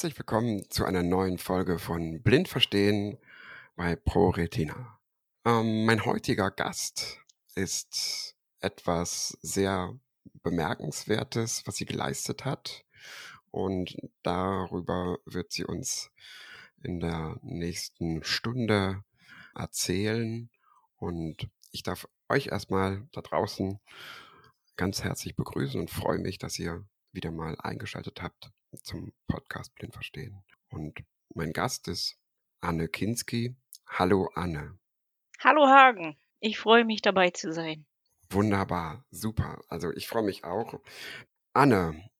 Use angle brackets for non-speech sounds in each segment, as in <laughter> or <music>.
Herzlich willkommen zu einer neuen Folge von Blind Verstehen bei ProRetina. Ähm, mein heutiger Gast ist etwas sehr Bemerkenswertes, was sie geleistet hat. Und darüber wird sie uns in der nächsten Stunde erzählen. Und ich darf euch erstmal da draußen ganz herzlich begrüßen und freue mich, dass ihr wieder mal eingeschaltet habt zum Podcast Blind Verstehen. Und mein Gast ist Anne Kinski. Hallo Anne. Hallo Hagen, ich freue mich dabei zu sein. Wunderbar, super. Also ich freue mich auch. Anne,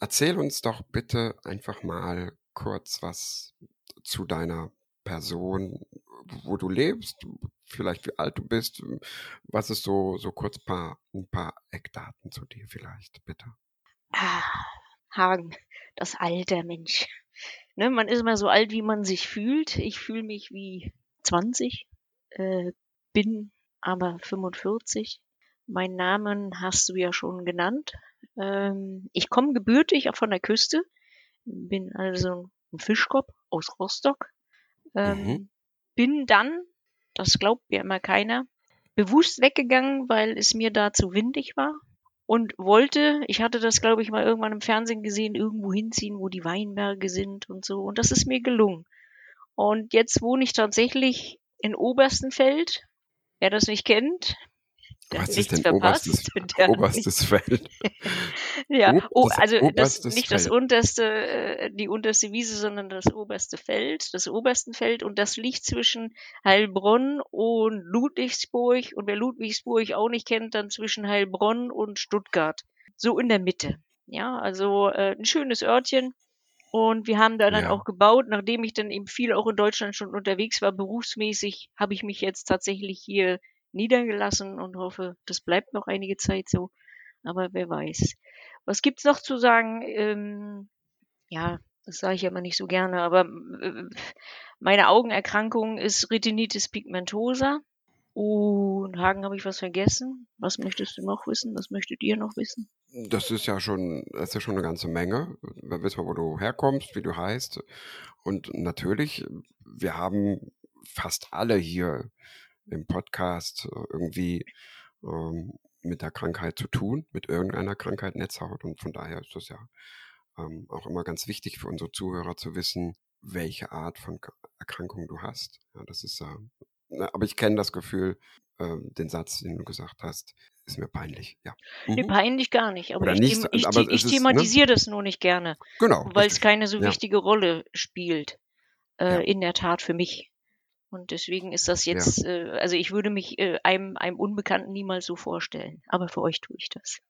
erzähl uns doch bitte einfach mal kurz was zu deiner Person, wo du lebst, vielleicht wie alt du bist. Was ist so, so kurz paar, ein paar Eckdaten zu dir vielleicht, bitte? Ah, Hagen, das Alter, Mensch. <laughs> Ne, man ist immer so alt, wie man sich fühlt. Ich fühle mich wie 20, äh, bin aber 45. Meinen Namen hast du ja schon genannt. Ähm, ich komme gebürtig auch von der Küste, bin also ein Fischkopf aus Rostock. Ähm, mhm. Bin dann, das glaubt mir immer keiner, bewusst weggegangen, weil es mir da zu windig war und wollte, ich hatte das glaube ich mal irgendwann im Fernsehen gesehen, irgendwo hinziehen, wo die Weinberge sind und so. Und das ist mir gelungen. Und jetzt wohne ich tatsächlich in Oberstenfeld. Wer das nicht kennt, Was ist denn verpasst, oberstes, <laughs> oberstes Feld? <laughs> ja, oh, also das, nicht Feld. das unterste, äh, die unterste Wiese, sondern das oberste Feld, das obersten Feld und das liegt zwischen Heilbronn und Ludwigsburg und wer Ludwigsburg auch nicht kennt, dann zwischen Heilbronn und Stuttgart. So in der Mitte. Ja, also äh, ein schönes Örtchen. Und wir haben da dann ja. auch gebaut, nachdem ich dann eben viel auch in Deutschland schon unterwegs war, berufsmäßig, habe ich mich jetzt tatsächlich hier niedergelassen und hoffe, das bleibt noch einige Zeit so. Aber wer weiß. Was gibt's noch zu sagen? Ähm, ja, das sage ich immer nicht so gerne, aber äh, meine Augenerkrankung ist Retinitis pigmentosa. Und Hagen, habe ich was vergessen? Was möchtest du noch wissen? Was möchtet ihr noch wissen? Das ist ja schon, das ist ja schon eine ganze Menge. Wir wissen, wo du herkommst, wie du heißt. Und natürlich, wir haben fast alle hier im Podcast äh, irgendwie ähm, mit der Krankheit zu tun, mit irgendeiner Krankheit Netzhaut. Und von daher ist das ja ähm, auch immer ganz wichtig für unsere Zuhörer zu wissen, welche Art von Erkrankung du hast. Ja, das ist, äh, aber ich kenne das Gefühl, äh, den Satz, den du gesagt hast, ist mir peinlich. Ja. Mhm. Nee, peinlich gar nicht. Aber Oder ich, nicht, ich, aber ich, ich thematisiere ne? das nur nicht gerne. Genau. Weil es keine so ja. wichtige Rolle spielt. Äh, ja. In der Tat für mich. Und deswegen ist das jetzt, ja. äh, also ich würde mich äh, einem, einem Unbekannten niemals so vorstellen. Aber für euch tue ich das.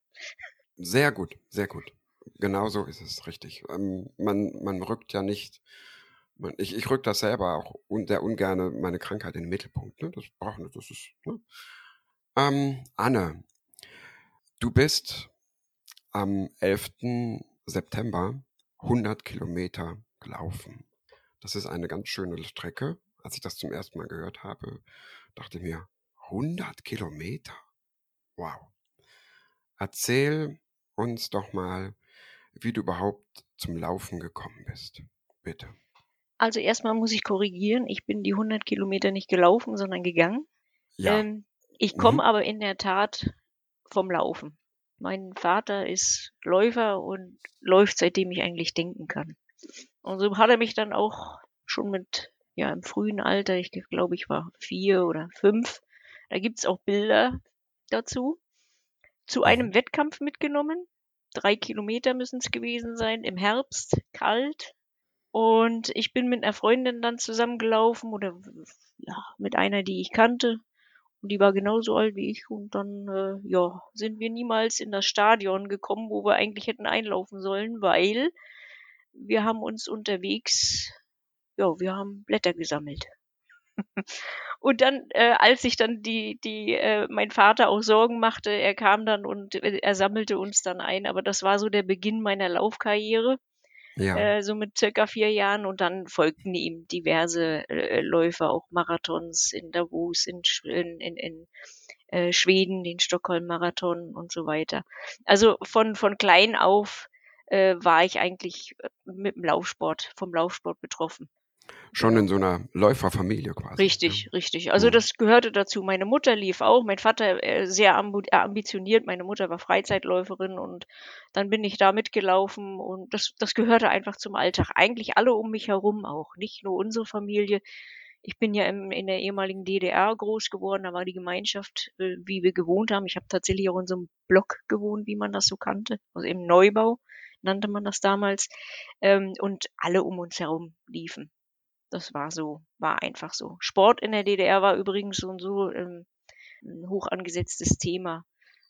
Sehr gut, sehr gut. Genau so ist es richtig. Ähm, man, man rückt ja nicht, man, ich, ich rück das selber auch un, sehr ungern meine Krankheit in den Mittelpunkt. Ne? Das braucht nicht, das ist. Ne? Ähm, Anne, du bist am 11. September 100 Kilometer gelaufen. Das ist eine ganz schöne Strecke als ich das zum ersten Mal gehört habe, dachte mir, 100 Kilometer? Wow. Erzähl uns doch mal, wie du überhaupt zum Laufen gekommen bist. Bitte. Also erstmal muss ich korrigieren, ich bin die 100 Kilometer nicht gelaufen, sondern gegangen. Ja. Ähm, ich komme mhm. aber in der Tat vom Laufen. Mein Vater ist Läufer und läuft seitdem ich eigentlich denken kann. Und so hat er mich dann auch schon mit ja im frühen Alter, ich glaube, ich war vier oder fünf. Da gibt's auch Bilder dazu. Zu einem mhm. Wettkampf mitgenommen. Drei Kilometer müssen es gewesen sein, im Herbst, kalt. Und ich bin mit einer Freundin dann zusammengelaufen oder ja, mit einer, die ich kannte. Und die war genauso alt wie ich. Und dann, äh, ja, sind wir niemals in das Stadion gekommen, wo wir eigentlich hätten einlaufen sollen, weil wir haben uns unterwegs ja, wir haben Blätter gesammelt. und dann, äh, als sich dann die, die, äh, mein Vater auch Sorgen machte, er kam dann und äh, er sammelte uns dann ein. Aber das war so der Beginn meiner Laufkarriere. Ja. Äh, so mit circa vier Jahren und dann folgten ihm diverse äh, Läufe, auch Marathons in Davos, in, in, in, in äh, Schweden, den Stockholm-Marathon und so weiter. Also von, von klein auf äh, war ich eigentlich äh, mit dem Laufsport, vom Laufsport betroffen. Schon in so einer Läuferfamilie quasi. Richtig, ja. richtig. Also mhm. das gehörte dazu. Meine Mutter lief auch, mein Vater äh, sehr äh, ambitioniert, meine Mutter war Freizeitläuferin und dann bin ich da mitgelaufen und das, das gehörte einfach zum Alltag. Eigentlich alle um mich herum auch, nicht nur unsere Familie. Ich bin ja im, in der ehemaligen DDR groß geworden, da war die Gemeinschaft, äh, wie wir gewohnt haben. Ich habe tatsächlich auch in so einem Block gewohnt, wie man das so kannte, also im Neubau nannte man das damals. Ähm, und alle um uns herum liefen. Das war so, war einfach so. Sport in der DDR war übrigens so und so ähm, ein hoch angesetztes Thema.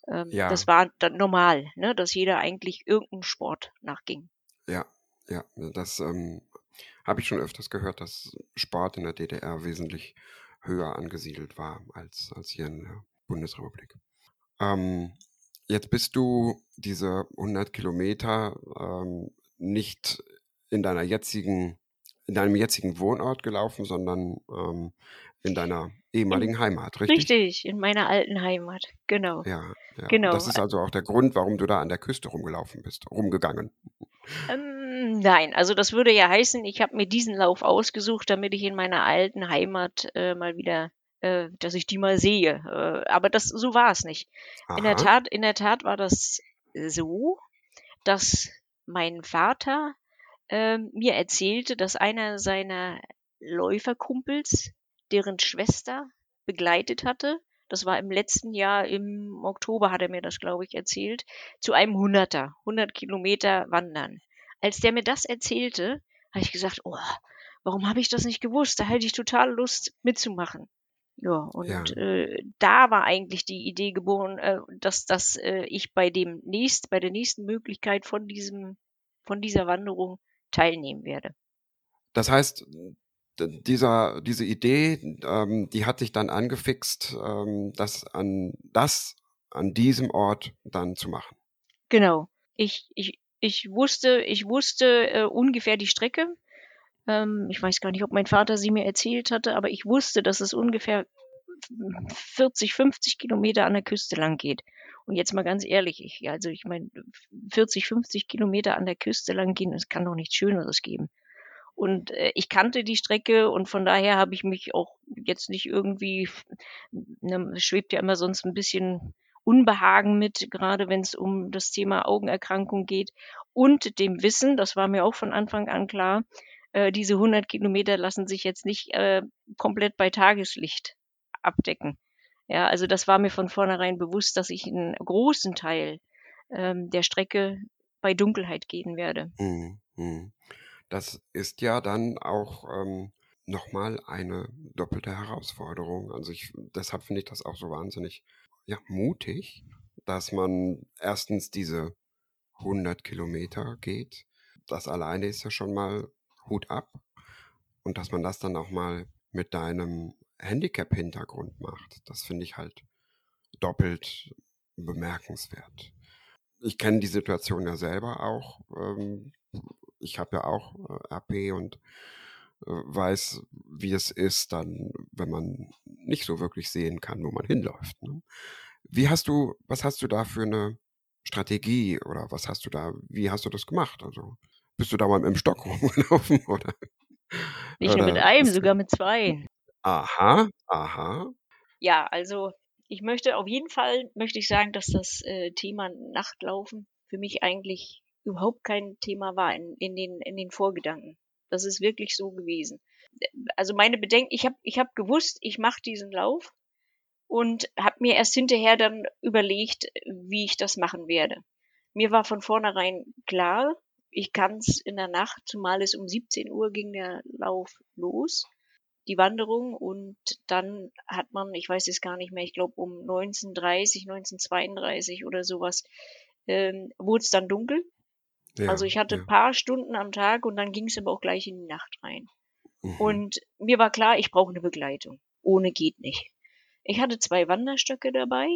Ähm, ja. Das war dann normal, ne, dass jeder eigentlich irgendeinem Sport nachging. Ja, ja, das ähm, habe ich schon öfters gehört, dass Sport in der DDR wesentlich höher angesiedelt war als, als hier in der Bundesrepublik. Ähm, Jetzt bist du diese 100 Kilometer ähm, nicht in deiner jetzigen, in deinem jetzigen Wohnort gelaufen, sondern ähm, in deiner ehemaligen Heimat, richtig? Richtig, in meiner alten Heimat, genau. Ja, ja. Genau. Das ist also auch der Grund, warum du da an der Küste rumgelaufen bist, rumgegangen. Ähm, nein, also das würde ja heißen, ich habe mir diesen Lauf ausgesucht, damit ich in meiner alten Heimat äh, mal wieder äh, dass ich die mal sehe. Äh, aber das so war es nicht. Aha. In der Tat, in der Tat war das so, dass mein Vater äh, mir erzählte, dass einer seiner Läuferkumpels, deren Schwester begleitet hatte, das war im letzten Jahr im Oktober hat er mir das, glaube ich, erzählt, zu einem Hunderter, 100 Kilometer wandern. Als der mir das erzählte, habe ich gesagt, oh, warum habe ich das nicht gewusst? Da hätte ich total Lust mitzumachen. Ja, und Ja. äh, da war eigentlich die Idee geboren, äh, dass, dass äh, ich bei dem nächst, bei der nächsten Möglichkeit von diesem, von dieser Wanderung teilnehmen werde. Das heißt, dieser, diese Idee, ähm, die hat dich dann angefixt, ähm, das an das an diesem Ort dann zu machen. Genau. Ich, ich, ich wusste, ich wusste äh, ungefähr die Strecke. Ähm, ich weiß gar nicht, ob mein Vater sie mir erzählt hatte, aber ich wusste, dass es ungefähr 40, 50 Kilometer an der Küste lang geht. Und jetzt mal ganz ehrlich, ich, also ich meine, 40, 50 Kilometer an der Küste lang gehen, es kann doch nichts Schöneres geben. Und äh, ich kannte die Strecke und von daher habe ich mich auch jetzt nicht irgendwie, ne, schwebt ja immer sonst ein bisschen Unbehagen mit, gerade wenn es um das Thema Augenerkrankung geht. Und dem Wissen, das war mir auch von Anfang an klar, äh, diese 100 Kilometer lassen sich jetzt nicht äh, komplett bei Tageslicht abdecken. Ja, also das war mir von vornherein bewusst, dass ich einen großen Teil ähm, der Strecke bei Dunkelheit gehen werde. Mhm. mhm. Das ist ja dann auch ähm, nochmal eine doppelte Herausforderung. Also ich, deshalb finde ich das auch so wahnsinnig ja, mutig, dass man erstens diese 100 Kilometer geht. Das alleine ist ja schon mal Hut ab. Und dass man das dann auch mal mit deinem Handicap-Hintergrund macht, das finde ich halt doppelt bemerkenswert. Ich kenne die Situation ja selber auch. Ähm, ich habe ja auch äh, RP und äh, weiß, wie es ist, dann, wenn man nicht so wirklich sehen kann, wo man hinläuft. Ne? Wie hast du, was hast du da für eine Strategie oder was hast du da, wie hast du das gemacht? Also bist du da mal dem Stock <laughs> rumgelaufen, oder? Nicht nur mit einem, sogar mit zwei. Aha, aha. Ja, also ich möchte auf jeden Fall möchte ich sagen, dass das äh, Thema Nachtlaufen für mich eigentlich überhaupt kein Thema war in, in, den, in den Vorgedanken. Das ist wirklich so gewesen. Also meine Bedenken, ich habe ich hab gewusst, ich mache diesen Lauf und habe mir erst hinterher dann überlegt, wie ich das machen werde. Mir war von vornherein klar, ich kann es in der Nacht, zumal es um 17 Uhr ging der Lauf los, die Wanderung und dann hat man, ich weiß es gar nicht mehr, ich glaube um 1930, 1932 oder sowas, ähm, wurde es dann dunkel. Ja, also ich hatte ja. paar Stunden am Tag und dann ging es aber auch gleich in die Nacht rein. Mhm. Und mir war klar, ich brauche eine Begleitung. Ohne geht nicht. Ich hatte zwei Wanderstöcke dabei.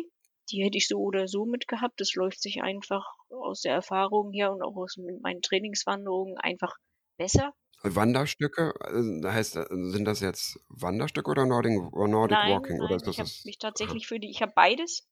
Die hätte ich so oder so mitgehabt. Das läuft sich einfach aus der Erfahrung her und auch aus meinen Trainingswanderungen einfach besser. Wanderstöcke, äh, heißt, äh, sind das jetzt Wanderstöcke oder Nordic, Nordic nein, Walking? Nein, oder ist das ich habe mich tatsächlich für die, ich habe beides,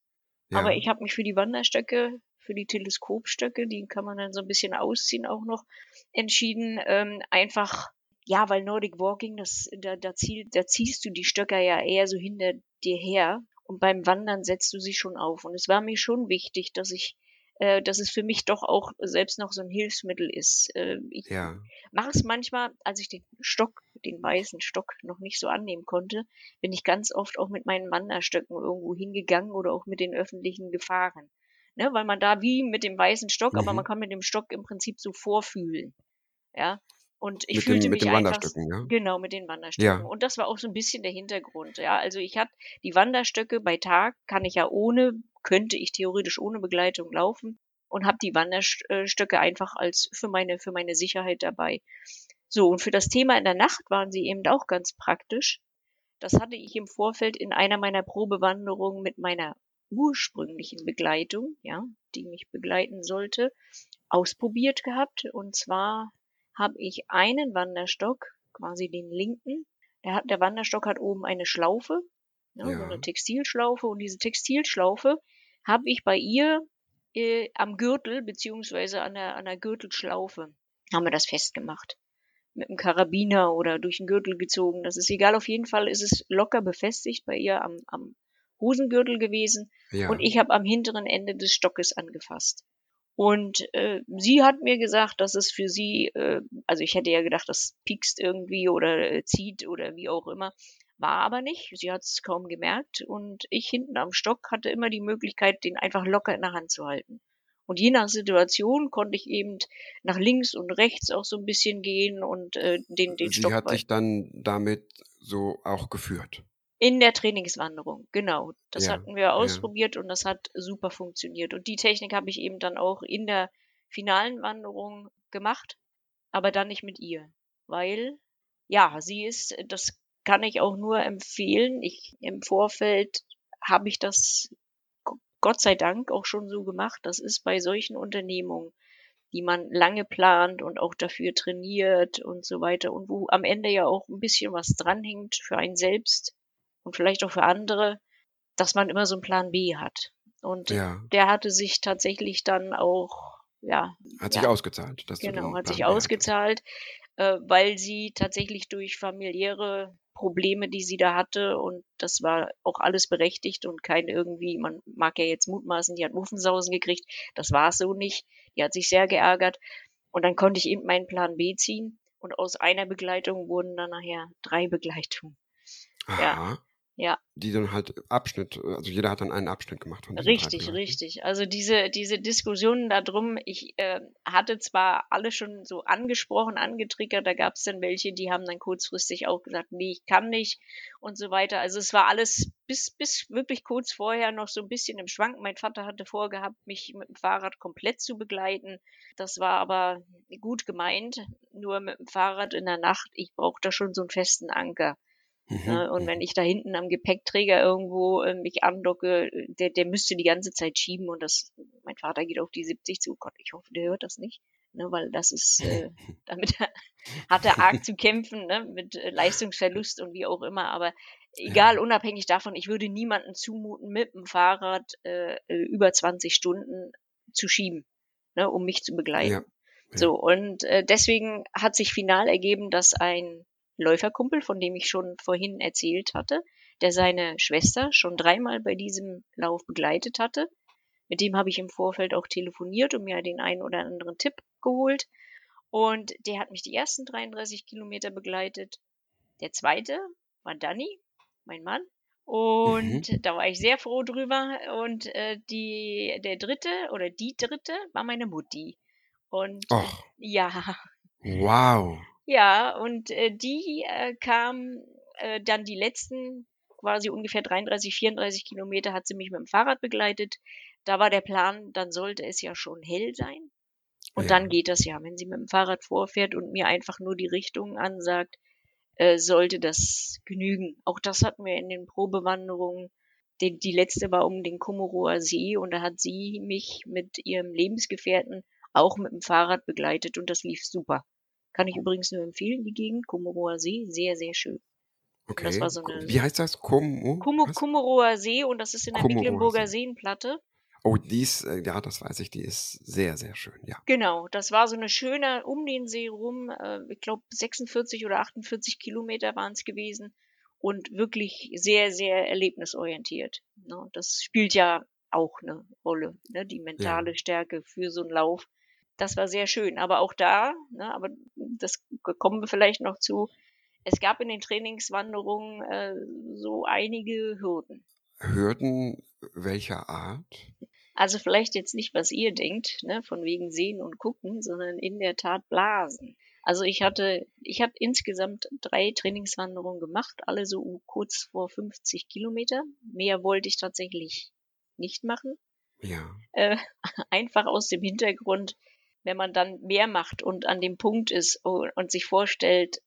ja. aber ich habe mich für die Wanderstöcke, für die Teleskopstöcke, die kann man dann so ein bisschen ausziehen auch noch, entschieden. Ähm, einfach, ja, weil Nordic Walking, das, da, da, zieh, da ziehst du die Stöcker ja eher so hinter dir her und beim Wandern setzt du sie schon auf. Und es war mir schon wichtig, dass ich äh, dass es für mich doch auch selbst noch so ein Hilfsmittel ist. Äh, ich ja. mache es manchmal, als ich den Stock, den weißen Stock noch nicht so annehmen konnte, bin ich ganz oft auch mit meinen Wanderstöcken irgendwo hingegangen oder auch mit den öffentlichen gefahren. Ne, weil man da wie mit dem weißen Stock, mhm. aber man kann mit dem Stock im Prinzip so vorfühlen. Ja, und ich mit fühlte mich mit den einfach, Wanderstöcken, ja? genau, mit den Wanderstöcken. Ja. Und das war auch so ein bisschen der Hintergrund, ja. Also ich hatte die Wanderstöcke bei Tag, kann ich ja ohne, könnte ich theoretisch ohne Begleitung laufen und habe die Wanderstöcke einfach als für meine, für meine Sicherheit dabei. So, und für das Thema in der Nacht waren sie eben auch ganz praktisch. Das hatte ich im Vorfeld in einer meiner Probewanderungen mit meiner ursprünglichen Begleitung, ja, die mich begleiten sollte, ausprobiert gehabt. Und zwar habe ich einen Wanderstock, quasi den linken. Der, hat, der Wanderstock hat oben eine Schlaufe, ne, ja. so eine Textilschlaufe. Und diese Textilschlaufe habe ich bei ihr äh, am Gürtel, beziehungsweise an der, an der Gürtelschlaufe, haben wir das festgemacht. Mit einem Karabiner oder durch den Gürtel gezogen. Das ist egal. Auf jeden Fall ist es locker befestigt bei ihr am, am Hosengürtel gewesen. Ja. Und ich habe am hinteren Ende des Stockes angefasst. Und äh, sie hat mir gesagt, dass es für sie, äh, also ich hätte ja gedacht, das piekst irgendwie oder äh, zieht oder wie auch immer. War aber nicht. Sie hat es kaum gemerkt. Und ich hinten am Stock hatte immer die Möglichkeit, den einfach locker in der Hand zu halten. Und je nach Situation konnte ich eben nach links und rechts auch so ein bisschen gehen und äh, den, den Sie Stock. Sie hat dich dann damit so auch geführt. In der Trainingswanderung, genau. Das ja, hatten wir ausprobiert ja. und das hat super funktioniert. Und die Technik habe ich eben dann auch in der finalen Wanderung gemacht, aber dann nicht mit ihr. Weil, ja, sie ist, das kann ich auch nur empfehlen. Ich im Vorfeld habe ich das Gott sei Dank auch schon so gemacht. Das ist bei solchen Unternehmungen, die man lange plant und auch dafür trainiert und so weiter und wo am Ende ja auch ein bisschen was dranhängt für einen selbst, und vielleicht auch für andere, dass man immer so einen Plan B hat. Und ja. der hatte sich tatsächlich dann auch, ja. Hat sich ausgezahlt. Dass genau, hat sich ausgezahlt, äh, weil sie tatsächlich durch familiäre Probleme, die sie da hatte, und das war auch alles berechtigt und kein irgendwie, man mag ja jetzt mutmaßen, die hat Muffensausen gekriegt, das war es so nicht. Die hat sich sehr geärgert. Und dann konnte ich eben meinen Plan B ziehen. Und aus einer Begleitung wurden dann nachher drei Begleitungen. Aha. Ja. Ja. Die dann halt Abschnitt, also jeder hat dann einen Abschnitt gemacht. Von richtig, richtig. Also diese, diese Diskussionen darum, ich äh, hatte zwar alle schon so angesprochen, angetriggert, da gab es dann welche, die haben dann kurzfristig auch gesagt, nee, ich kann nicht und so weiter. Also es war alles bis, bis wirklich kurz vorher noch so ein bisschen im Schwank. Mein Vater hatte vorgehabt, mich mit dem Fahrrad komplett zu begleiten. Das war aber gut gemeint, nur mit dem Fahrrad in der Nacht, ich brauche da schon so einen festen Anker. Mhm. Ne? Und wenn ich da hinten am Gepäckträger irgendwo äh, mich andocke, der, der müsste die ganze Zeit schieben und das, mein Vater geht auf die 70 zu. Gott, ich hoffe, der hört das nicht. Ne, weil das ist, <laughs> äh, damit <laughs> hat er arg zu kämpfen, ne, mit äh, Leistungsverlust und wie auch immer. Aber egal, unabhängig davon, ich würde niemanden zumuten, mit dem Fahrrad äh, äh über 20 Stunden zu schieben, ne, um mich zu begleiten. Ja. Ja. So, und äh, deswegen hat sich final ergeben, dass ein Läuferkumpel, von dem ich schon vorhin erzählt hatte, der seine Schwester schon dreimal bei diesem Lauf begleitet hatte. Mit dem habe ich im Vorfeld auch telefoniert und mir den einen oder anderen Tipp geholt. Und der hat mich die ersten 33 Kilometer begleitet. Der zweite war Danny, mein Mann. Und mhm. da war ich sehr froh drüber. Und äh, die, der dritte oder die dritte war meine Mutti. Und Och. ja. Wow. Ja, und äh, die äh, kam äh, dann die letzten quasi ungefähr 33, 34 Kilometer hat sie mich mit dem Fahrrad begleitet. Da war der Plan, dann sollte es ja schon hell sein. Und ja. dann geht das ja, wenn sie mit dem Fahrrad vorfährt und mir einfach nur die Richtung ansagt, äh, sollte das genügen. Auch das hatten wir in den Probewanderungen. Die, die letzte war um den Kummerower See und da hat sie mich mit ihrem Lebensgefährten auch mit dem Fahrrad begleitet und das lief super. Kann ich übrigens nur empfehlen, die Gegend, Kummerower See, sehr, sehr schön. Okay. So eine, Wie heißt das? Kum Kum Kummerower See und das ist in der Mecklenburger See. Seenplatte. Oh, die ist, äh, ja, das weiß ich, die ist sehr, sehr schön, ja. Genau, das war so eine schöne, um den See rum, äh, ich glaube 46 oder 48 Kilometer waren es gewesen und wirklich sehr, sehr erlebnisorientiert. Ne? Das spielt ja auch eine Rolle, ne? die mentale ja. Stärke für so einen Lauf. Das war sehr schön, aber auch da, ne, aber das kommen wir vielleicht noch zu, es gab in den Trainingswanderungen äh, so einige Hürden. Hürden welcher Art? Also vielleicht jetzt nicht, was ihr denkt, ne, von wegen sehen und gucken, sondern in der Tat blasen. Also ich hatte, ich habe insgesamt drei Trainingswanderungen gemacht, alle so kurz vor 50 Kilometer. Mehr wollte ich tatsächlich nicht machen. Ja. Äh, <laughs> einfach aus dem Hintergrund, wenn man dann mehr macht und an dem Punkt ist und sich vorstellt,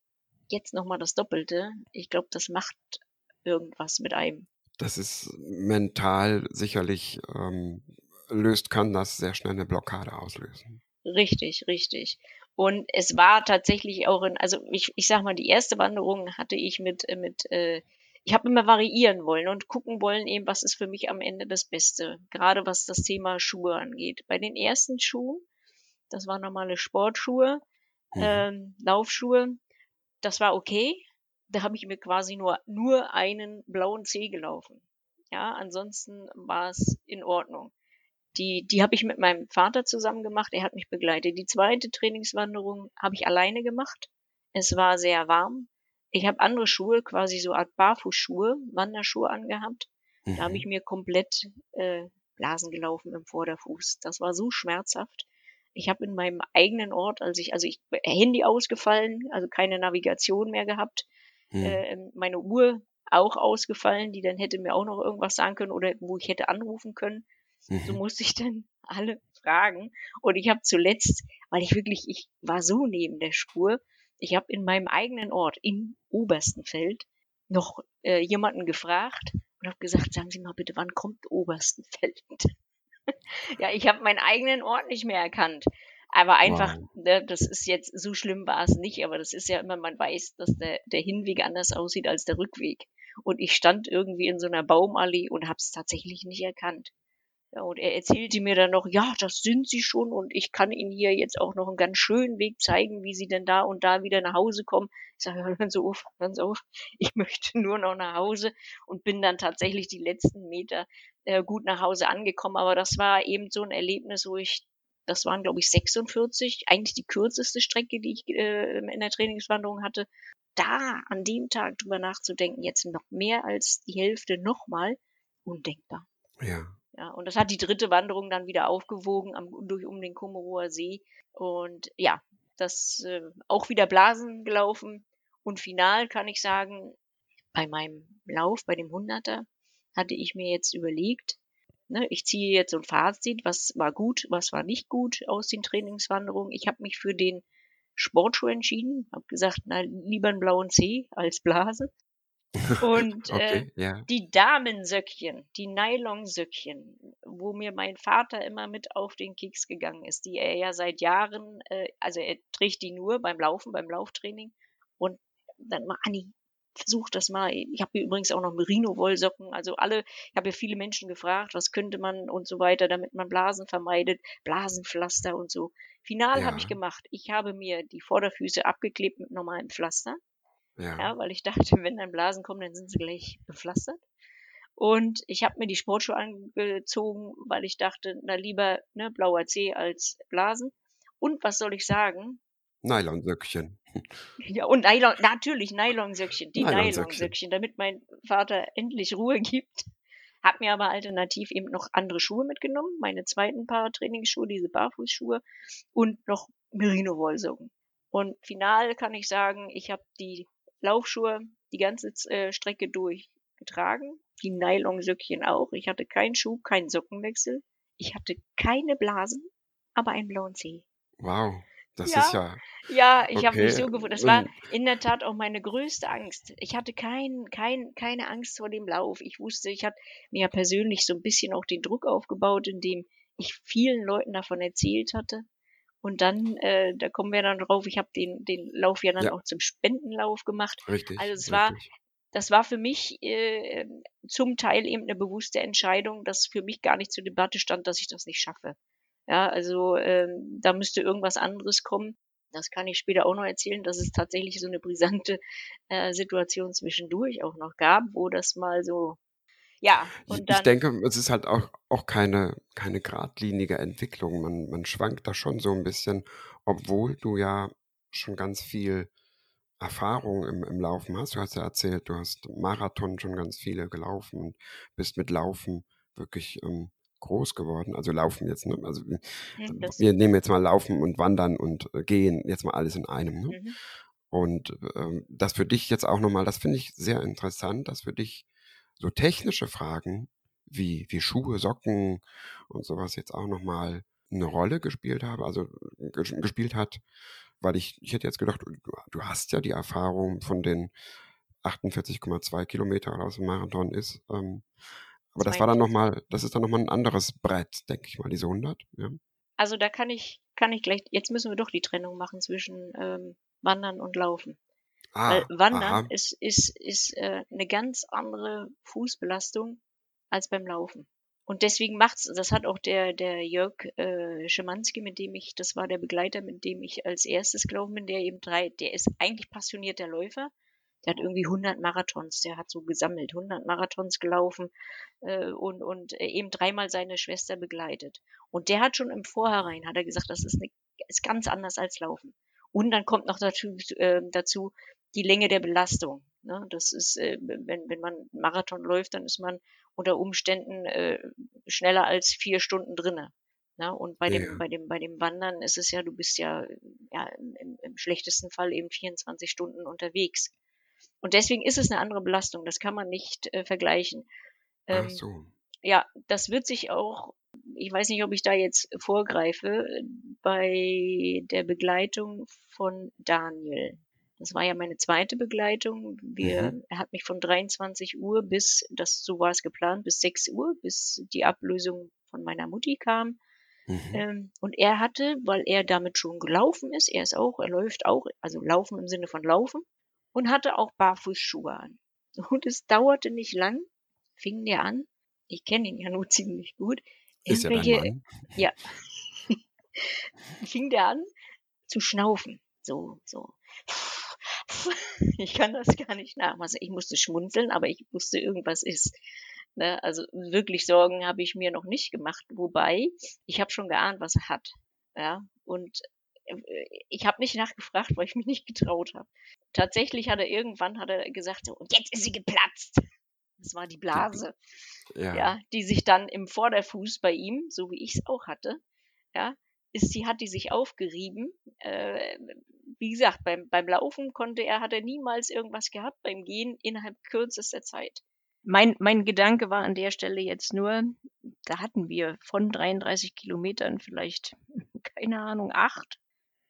jetzt nochmal das Doppelte. Ich glaube, das macht irgendwas mit einem. Das ist mental sicherlich, ähm, löst, kann das sehr schnell eine Blockade auslösen. Richtig, richtig. Und es war tatsächlich auch in, also ich, ich sag mal, die erste Wanderung hatte ich mit, mit äh, ich habe immer variieren wollen und gucken wollen, eben, was ist für mich am Ende das Beste. Gerade was das Thema Schuhe angeht. Bei den ersten Schuhen, das waren normale Sportschuhe, mhm. ähm, Laufschuhe, das war okay. Da habe ich mir quasi nur, nur einen blauen Zeh gelaufen. Ja, ansonsten war es in Ordnung. Die, die habe ich mit meinem Vater zusammen gemacht. Er hat mich begleitet. Die zweite Trainingswanderung habe ich alleine gemacht. Es war sehr warm. Ich habe andere Schuhe, quasi so Art Barfußschuhe, Wanderschuhe angehabt. Mhm. Da habe ich mir komplett äh, Blasen gelaufen im Vorderfuß. Das war so schmerzhaft. Ich habe in meinem eigenen Ort, als ich, also ich Handy ausgefallen, also keine Navigation mehr gehabt, hm. äh, meine Uhr auch ausgefallen, die dann hätte mir auch noch irgendwas sagen können oder wo ich hätte anrufen können. Mhm. So musste ich dann <laughs> alle fragen. Und ich habe zuletzt, weil ich wirklich, ich war so neben der Spur, ich habe in meinem eigenen Ort, im Oberstenfeld, noch äh, jemanden gefragt und habe gesagt, sagen Sie mal bitte, wann kommt Oberstenfeld? Ja, ich habe meinen eigenen Ort nicht mehr erkannt. Aber einfach, wow. ne, das ist jetzt, so schlimm war es nicht, aber das ist ja immer, man weiß, dass der, der Hinweg anders aussieht als der Rückweg. Und ich stand irgendwie in so einer Baumallee und habe es tatsächlich nicht erkannt. Ja, und er erzählte mir dann noch, ja, das sind sie schon und ich kann Ihnen hier jetzt auch noch einen ganz schönen Weg zeigen, wie Sie denn da und da wieder nach Hause kommen. Ich sage, hören Sie auf, hören Sie auf, ich <laughs> möchte nur noch nach Hause und bin dann tatsächlich die letzten Meter äh, gut nach Hause angekommen. Aber das war eben so ein Erlebnis, wo ich, das waren glaube ich 46, eigentlich die kürzeste Strecke, die ich äh, in der Trainingswanderung hatte. Da an dem Tag drüber nachzudenken, jetzt noch mehr als die Hälfte nochmal, undenkbar. Ja. Ja, und das hat die dritte Wanderung dann wieder aufgewogen am, durch um den Kummerower See. Und ja, das äh, auch wieder Blasen gelaufen. Und final kann ich sagen, bei meinem Lauf, bei dem Hunderter, hatte ich mir jetzt überlegt, ne, ich ziehe jetzt so ein Fazit, was war gut, was war nicht gut aus den Trainingswanderungen. Ich habe mich für den Sportschuh entschieden, habe gesagt, na, lieber einen blauen C als Blase. Und <laughs> okay, äh, ja. die Damensöckchen, die Nylonsöckchen, wo mir mein Vater immer mit auf den Keks gegangen ist, die er ja seit Jahren, äh, also er trägt die nur beim Laufen, beim Lauftraining. Und dann mal, Anni, versuch das mal. Ich habe hier übrigens auch noch Merino-Wollsocken. Also alle, ich habe ja viele Menschen gefragt, was könnte man und so weiter, damit man Blasen vermeidet, Blasenpflaster und so. Final habe ich gemacht. Ich habe mir die Vorderfüße abgeklebt mit normalem Pflaster ja. ja, weil ich dachte, <laughs> wenn dann Blasen kommen, dann sind sie gleich bepflastert. Und ich habe mir die Sportschuhe angezogen, weil ich dachte, na lieber ne, blauer C als Blasen. Und was soll ich sagen? Nylonsöckchen. <laughs> Ja, und Nylon, natürlich Nylonsöckchen, die Nylonsöckchen, damit mein Vater endlich Ruhe gibt. Hab mir aber alternativ eben noch andere Schuhe mitgenommen, meine zweiten Paar Trainingsschuhe, diese Barfußschuhe und noch Merino-Wollsocken. Und final kann ich sagen, ich habe die Laufschuhe die ganze äh, Strecke durch getragen, die Nylonsöckchen auch. Ich hatte keinen Schuh, keinen Sockenwechsel. Ich hatte keine Blasen, aber einen blauen Zeh. Wow. Das ja. ist ja. Ja, ich okay. habe mich so gefühlt. Das war in der Tat auch meine größte Angst. Ich hatte kein, kein, keine Angst vor dem Lauf. Ich wusste, ich hatte mir persönlich so ein bisschen auch den Druck aufgebaut, indem ich vielen Leuten davon erzählt hatte. Und dann, äh, da kommen wir dann drauf, ich habe den, den Lauf ja dann ja. auch zum Spendenlauf gemacht. Richtig. Also es richtig. war, das war für mich äh, zum Teil eben eine bewusste Entscheidung, dass für mich gar nicht zur Debatte stand, dass ich das nicht schaffe. Ja, also ähm, da müsste irgendwas anderes kommen. Das kann ich später auch noch erzählen, dass es tatsächlich so eine brisante äh, Situation zwischendurch auch noch gab, wo das mal so ja, und dann. Ich denke, es ist halt auch, auch keine, keine geradlinige Entwicklung. Man, man schwankt da schon so ein bisschen, obwohl du ja schon ganz viel Erfahrung im, im Laufen hast. Du hast ja erzählt, du hast Marathon schon ganz viele gelaufen und bist mit Laufen wirklich ähm, groß geworden. Also Laufen jetzt, ne? Also wir, hm, wir nehmen jetzt mal Laufen und Wandern und äh, Gehen, jetzt mal alles in einem. Ne? Mhm. Und ähm, das für dich jetzt auch nochmal, das finde ich sehr interessant, dass für dich so technische Fragen wie, wie Schuhe, Socken und sowas jetzt auch nochmal eine Rolle gespielt habe, also gespielt hat, weil ich, ich hätte jetzt gedacht, du, du hast ja die Erfahrung von den 48,2 Kilometer aus dem Marathon ist. Ähm, aber das, das war dann nochmal, das ist dann nochmal ein anderes Brett, denke ich mal, diese 100. Ja. Also da kann ich, kann ich gleich, jetzt müssen wir doch die Trennung machen zwischen ähm, Wandern und Laufen. Ah, Weil Wandern aha. ist, ist, ist äh, eine ganz andere Fußbelastung als beim Laufen. Und deswegen macht's, das hat auch der, der Jörg äh, Schimanski, mit dem ich, das war der Begleiter, mit dem ich als erstes gelaufen bin, der eben drei, der ist eigentlich passionierter Läufer. Der hat irgendwie 100 Marathons, der hat so gesammelt, 100 Marathons gelaufen äh, und, und äh, eben dreimal seine Schwester begleitet. Und der hat schon im Vorhinein, hat er gesagt, das ist, eine, ist ganz anders als Laufen. Und dann kommt noch dazu, äh, dazu die Länge der Belastung. Ne? Das ist, äh, wenn, wenn man Marathon läuft, dann ist man unter Umständen äh, schneller als vier Stunden drinne. Ne? Und bei dem, bei dem, bei dem Wandern ist es ja, du bist ja, ja im, im schlechtesten Fall eben 24 Stunden unterwegs. Und deswegen ist es eine andere Belastung. Das kann man nicht äh, vergleichen. Ähm, Ach so. Ja, das wird sich auch, ich weiß nicht, ob ich da jetzt vorgreife, bei der Begleitung von Daniel. Das war ja meine zweite Begleitung. Wir, mhm. Er hat mich von 23 Uhr bis, das so war es geplant, bis 6 Uhr, bis die Ablösung von meiner Mutti kam. Mhm. Ähm, und er hatte, weil er damit schon gelaufen ist, er ist auch, er läuft auch, also laufen im Sinne von laufen, und hatte auch Barfußschuhe an. Und es dauerte nicht lang, fing der an, ich kenne ihn ja nur <laughs> ziemlich gut, ist irgendwelche, ja, ja <laughs> fing der an zu schnaufen, so, so. <laughs> ich kann das gar nicht nachmachen. Ich musste schmunzeln, aber ich wusste, irgendwas ist. Ne? Also wirklich Sorgen habe ich mir noch nicht gemacht. Wobei, ich habe schon geahnt, was er hat. Ja, und äh, ich habe nicht nachgefragt, weil ich mich nicht getraut habe. Tatsächlich hat er irgendwann hat er gesagt, so, und jetzt ist sie geplatzt. Das war die Blase, ja. ja, die sich dann im Vorderfuß bei ihm, so wie ich es auch hatte, ja, ist sie, hat die sich aufgerieben. Äh, wie gesagt, beim, beim Laufen konnte er, hat er niemals irgendwas gehabt, beim Gehen innerhalb kürzester Zeit. Mein, mein Gedanke war an der Stelle jetzt nur, da hatten wir von 33 Kilometern vielleicht, <laughs> keine Ahnung, acht,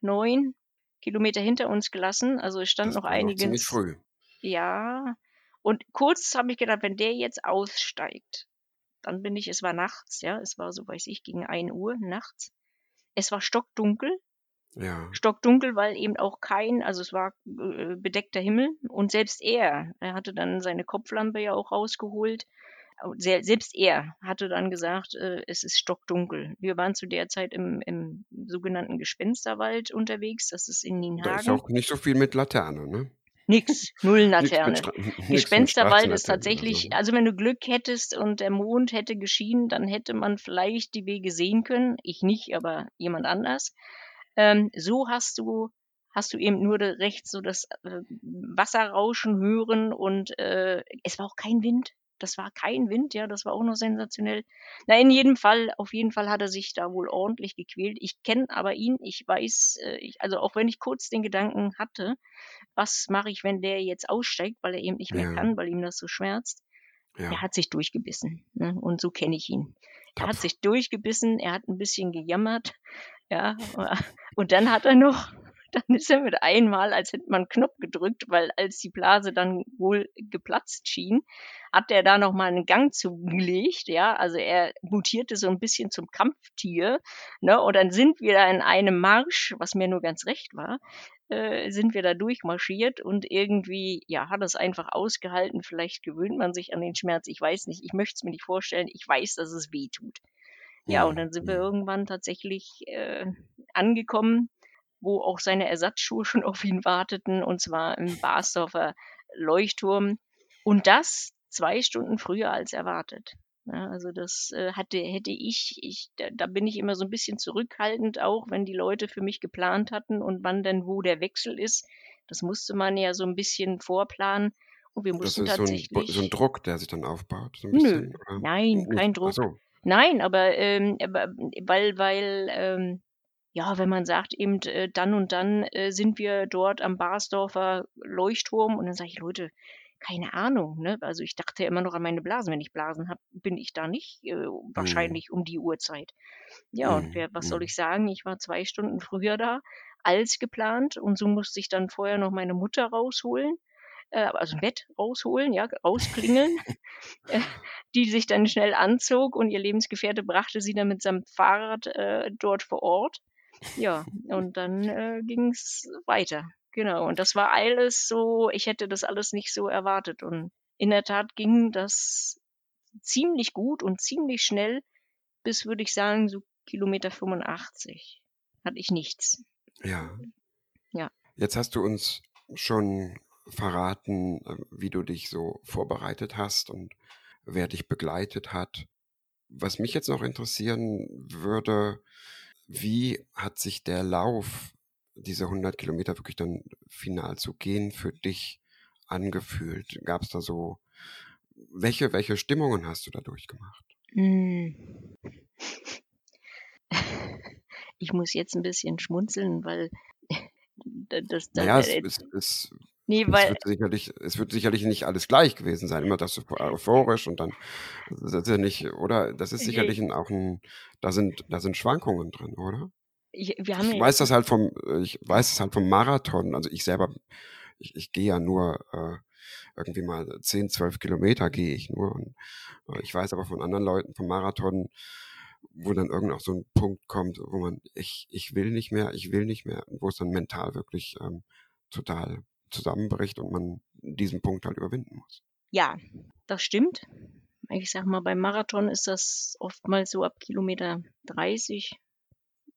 neun Kilometer hinter uns gelassen. Also es stand das noch einiges. Ziemlich früh. Ja. Und kurz habe ich gedacht, wenn der jetzt aussteigt, dann bin ich, es war nachts, ja, es war so weiß ich, gegen ein Uhr nachts. Es war stockdunkel. Ja. Stockdunkel, weil eben auch kein, also es war äh, bedeckter Himmel und selbst er, er hatte dann seine Kopflampe ja auch rausgeholt. Selbst er hatte dann gesagt, äh, es ist stockdunkel. Wir waren zu der Zeit im, im sogenannten Gespensterwald unterwegs. Das ist in Nienhagen. Da ist auch nicht so viel mit Laterne, ne? Nix, null Laterne. <laughs> Gespensterwald ist tatsächlich, so. also wenn du Glück hättest und der Mond hätte geschienen, dann hätte man vielleicht die Wege sehen können. Ich nicht, aber jemand anders. Ähm, so hast du hast du eben nur rechts so das äh, Wasserrauschen hören und äh, es war auch kein Wind. Das war kein Wind, ja, das war auch noch sensationell. Na, in jedem Fall, auf jeden Fall hat er sich da wohl ordentlich gequält. Ich kenne aber ihn, ich weiß, äh, ich, also auch wenn ich kurz den Gedanken hatte, was mache ich, wenn der jetzt aussteigt, weil er eben nicht mehr ja. kann, weil ihm das so schmerzt. Ja. Er hat sich durchgebissen. Ne? Und so kenne ich ihn. Er hat sich durchgebissen, er hat ein bisschen gejammert, ja, <laughs> Und dann hat er noch dann ist er mit einmal, als hätte man einen Knopf gedrückt, weil als die Blase dann wohl geplatzt schien, hat er da nochmal einen Gang zugelegt, ja, also er mutierte so ein bisschen zum Kampftier, ne, und dann sind wir da in einem Marsch, was mir nur ganz recht war, äh, sind wir da durchmarschiert und irgendwie, ja, hat es einfach ausgehalten. Vielleicht gewöhnt man sich an den Schmerz. Ich weiß nicht. Ich möchte es mir nicht vorstellen. Ich weiß, dass es weh tut. Ja, und dann sind wir irgendwann tatsächlich äh, angekommen wo auch seine Ersatzschuhe schon auf ihn warteten, und zwar im Basdorfer Leuchtturm. Und das zwei Stunden früher als erwartet. Ja, also das äh, hatte, hätte ich, ich da, da, bin ich immer so ein bisschen zurückhaltend auch, wenn die Leute für mich geplant hatten und wann denn wo der Wechsel ist. Das musste man ja so ein bisschen vorplanen. Und wir mussten das ist tatsächlich. So ein, so ein Druck, der sich dann aufbaut. So bisschen, Nö, nein, kein Druck. So. Nein, aber, ähm, aber weil, weil ähm, ja, wenn man sagt eben, äh, dann und dann äh, sind wir dort am Barsdorfer Leuchtturm und dann sage ich, Leute, keine Ahnung, ne? Also ich dachte ja immer noch an meine Blasen. Wenn ich Blasen habe, bin ich da nicht äh, mhm. wahrscheinlich um die Uhrzeit. Ja, und wer, was soll mhm. ich sagen? Ich war zwei Stunden früher da als geplant und so musste ich dann vorher noch meine Mutter rausholen, äh, also ein Bett rausholen, ja, rausklingeln, <laughs> äh, die sich dann schnell anzog und ihr Lebensgefährte brachte sie dann mit seinem Fahrrad äh, dort vor Ort. Ja, und dann äh, ging es weiter. Genau. Und das war alles so, ich hätte das alles nicht so erwartet. Und in der Tat ging das ziemlich gut und ziemlich schnell bis, würde ich sagen, so Kilometer 85. Hatte ich nichts. Ja. Ja. Jetzt hast du uns schon verraten, äh, wie du dich so vorbereitet hast und wer dich begleitet hat. Was mich jetzt noch interessieren würde, wie hat sich der Lauf, diese 100 Kilometer wirklich dann final zu gehen, für dich angefühlt? Gab es da so, welche, welche Stimmungen hast du da durchgemacht? Hm. <laughs> Ich muss jetzt ein bisschen schmunzeln, weil <laughs> das, das, naja, es, es, es Nee, weil. Es wird, sicherlich, es wird sicherlich nicht alles gleich gewesen sein. Immer das euphorisch und dann, das ist ja nicht, oder? Das ist sicherlich ein, auch ein, da sind, da sind Schwankungen drin, oder? Ich, wir haben ich weiß das halt vom, ich weiß es halt vom Marathon. Also ich selber, ich, ich gehe ja nur, äh, irgendwie mal 10, 12 Kilometer gehe ich nur. Und, äh, ich weiß aber von anderen Leuten vom Marathon, wo dann irgendwann auch so ein Punkt kommt, wo man, ich, ich will nicht mehr, ich will nicht mehr, wo es dann mental wirklich ähm, total zusammenbricht und man diesen Punkt halt überwinden muss. Ja, das stimmt. Ich sag mal, beim Marathon ist das oftmals so ab Kilometer 30,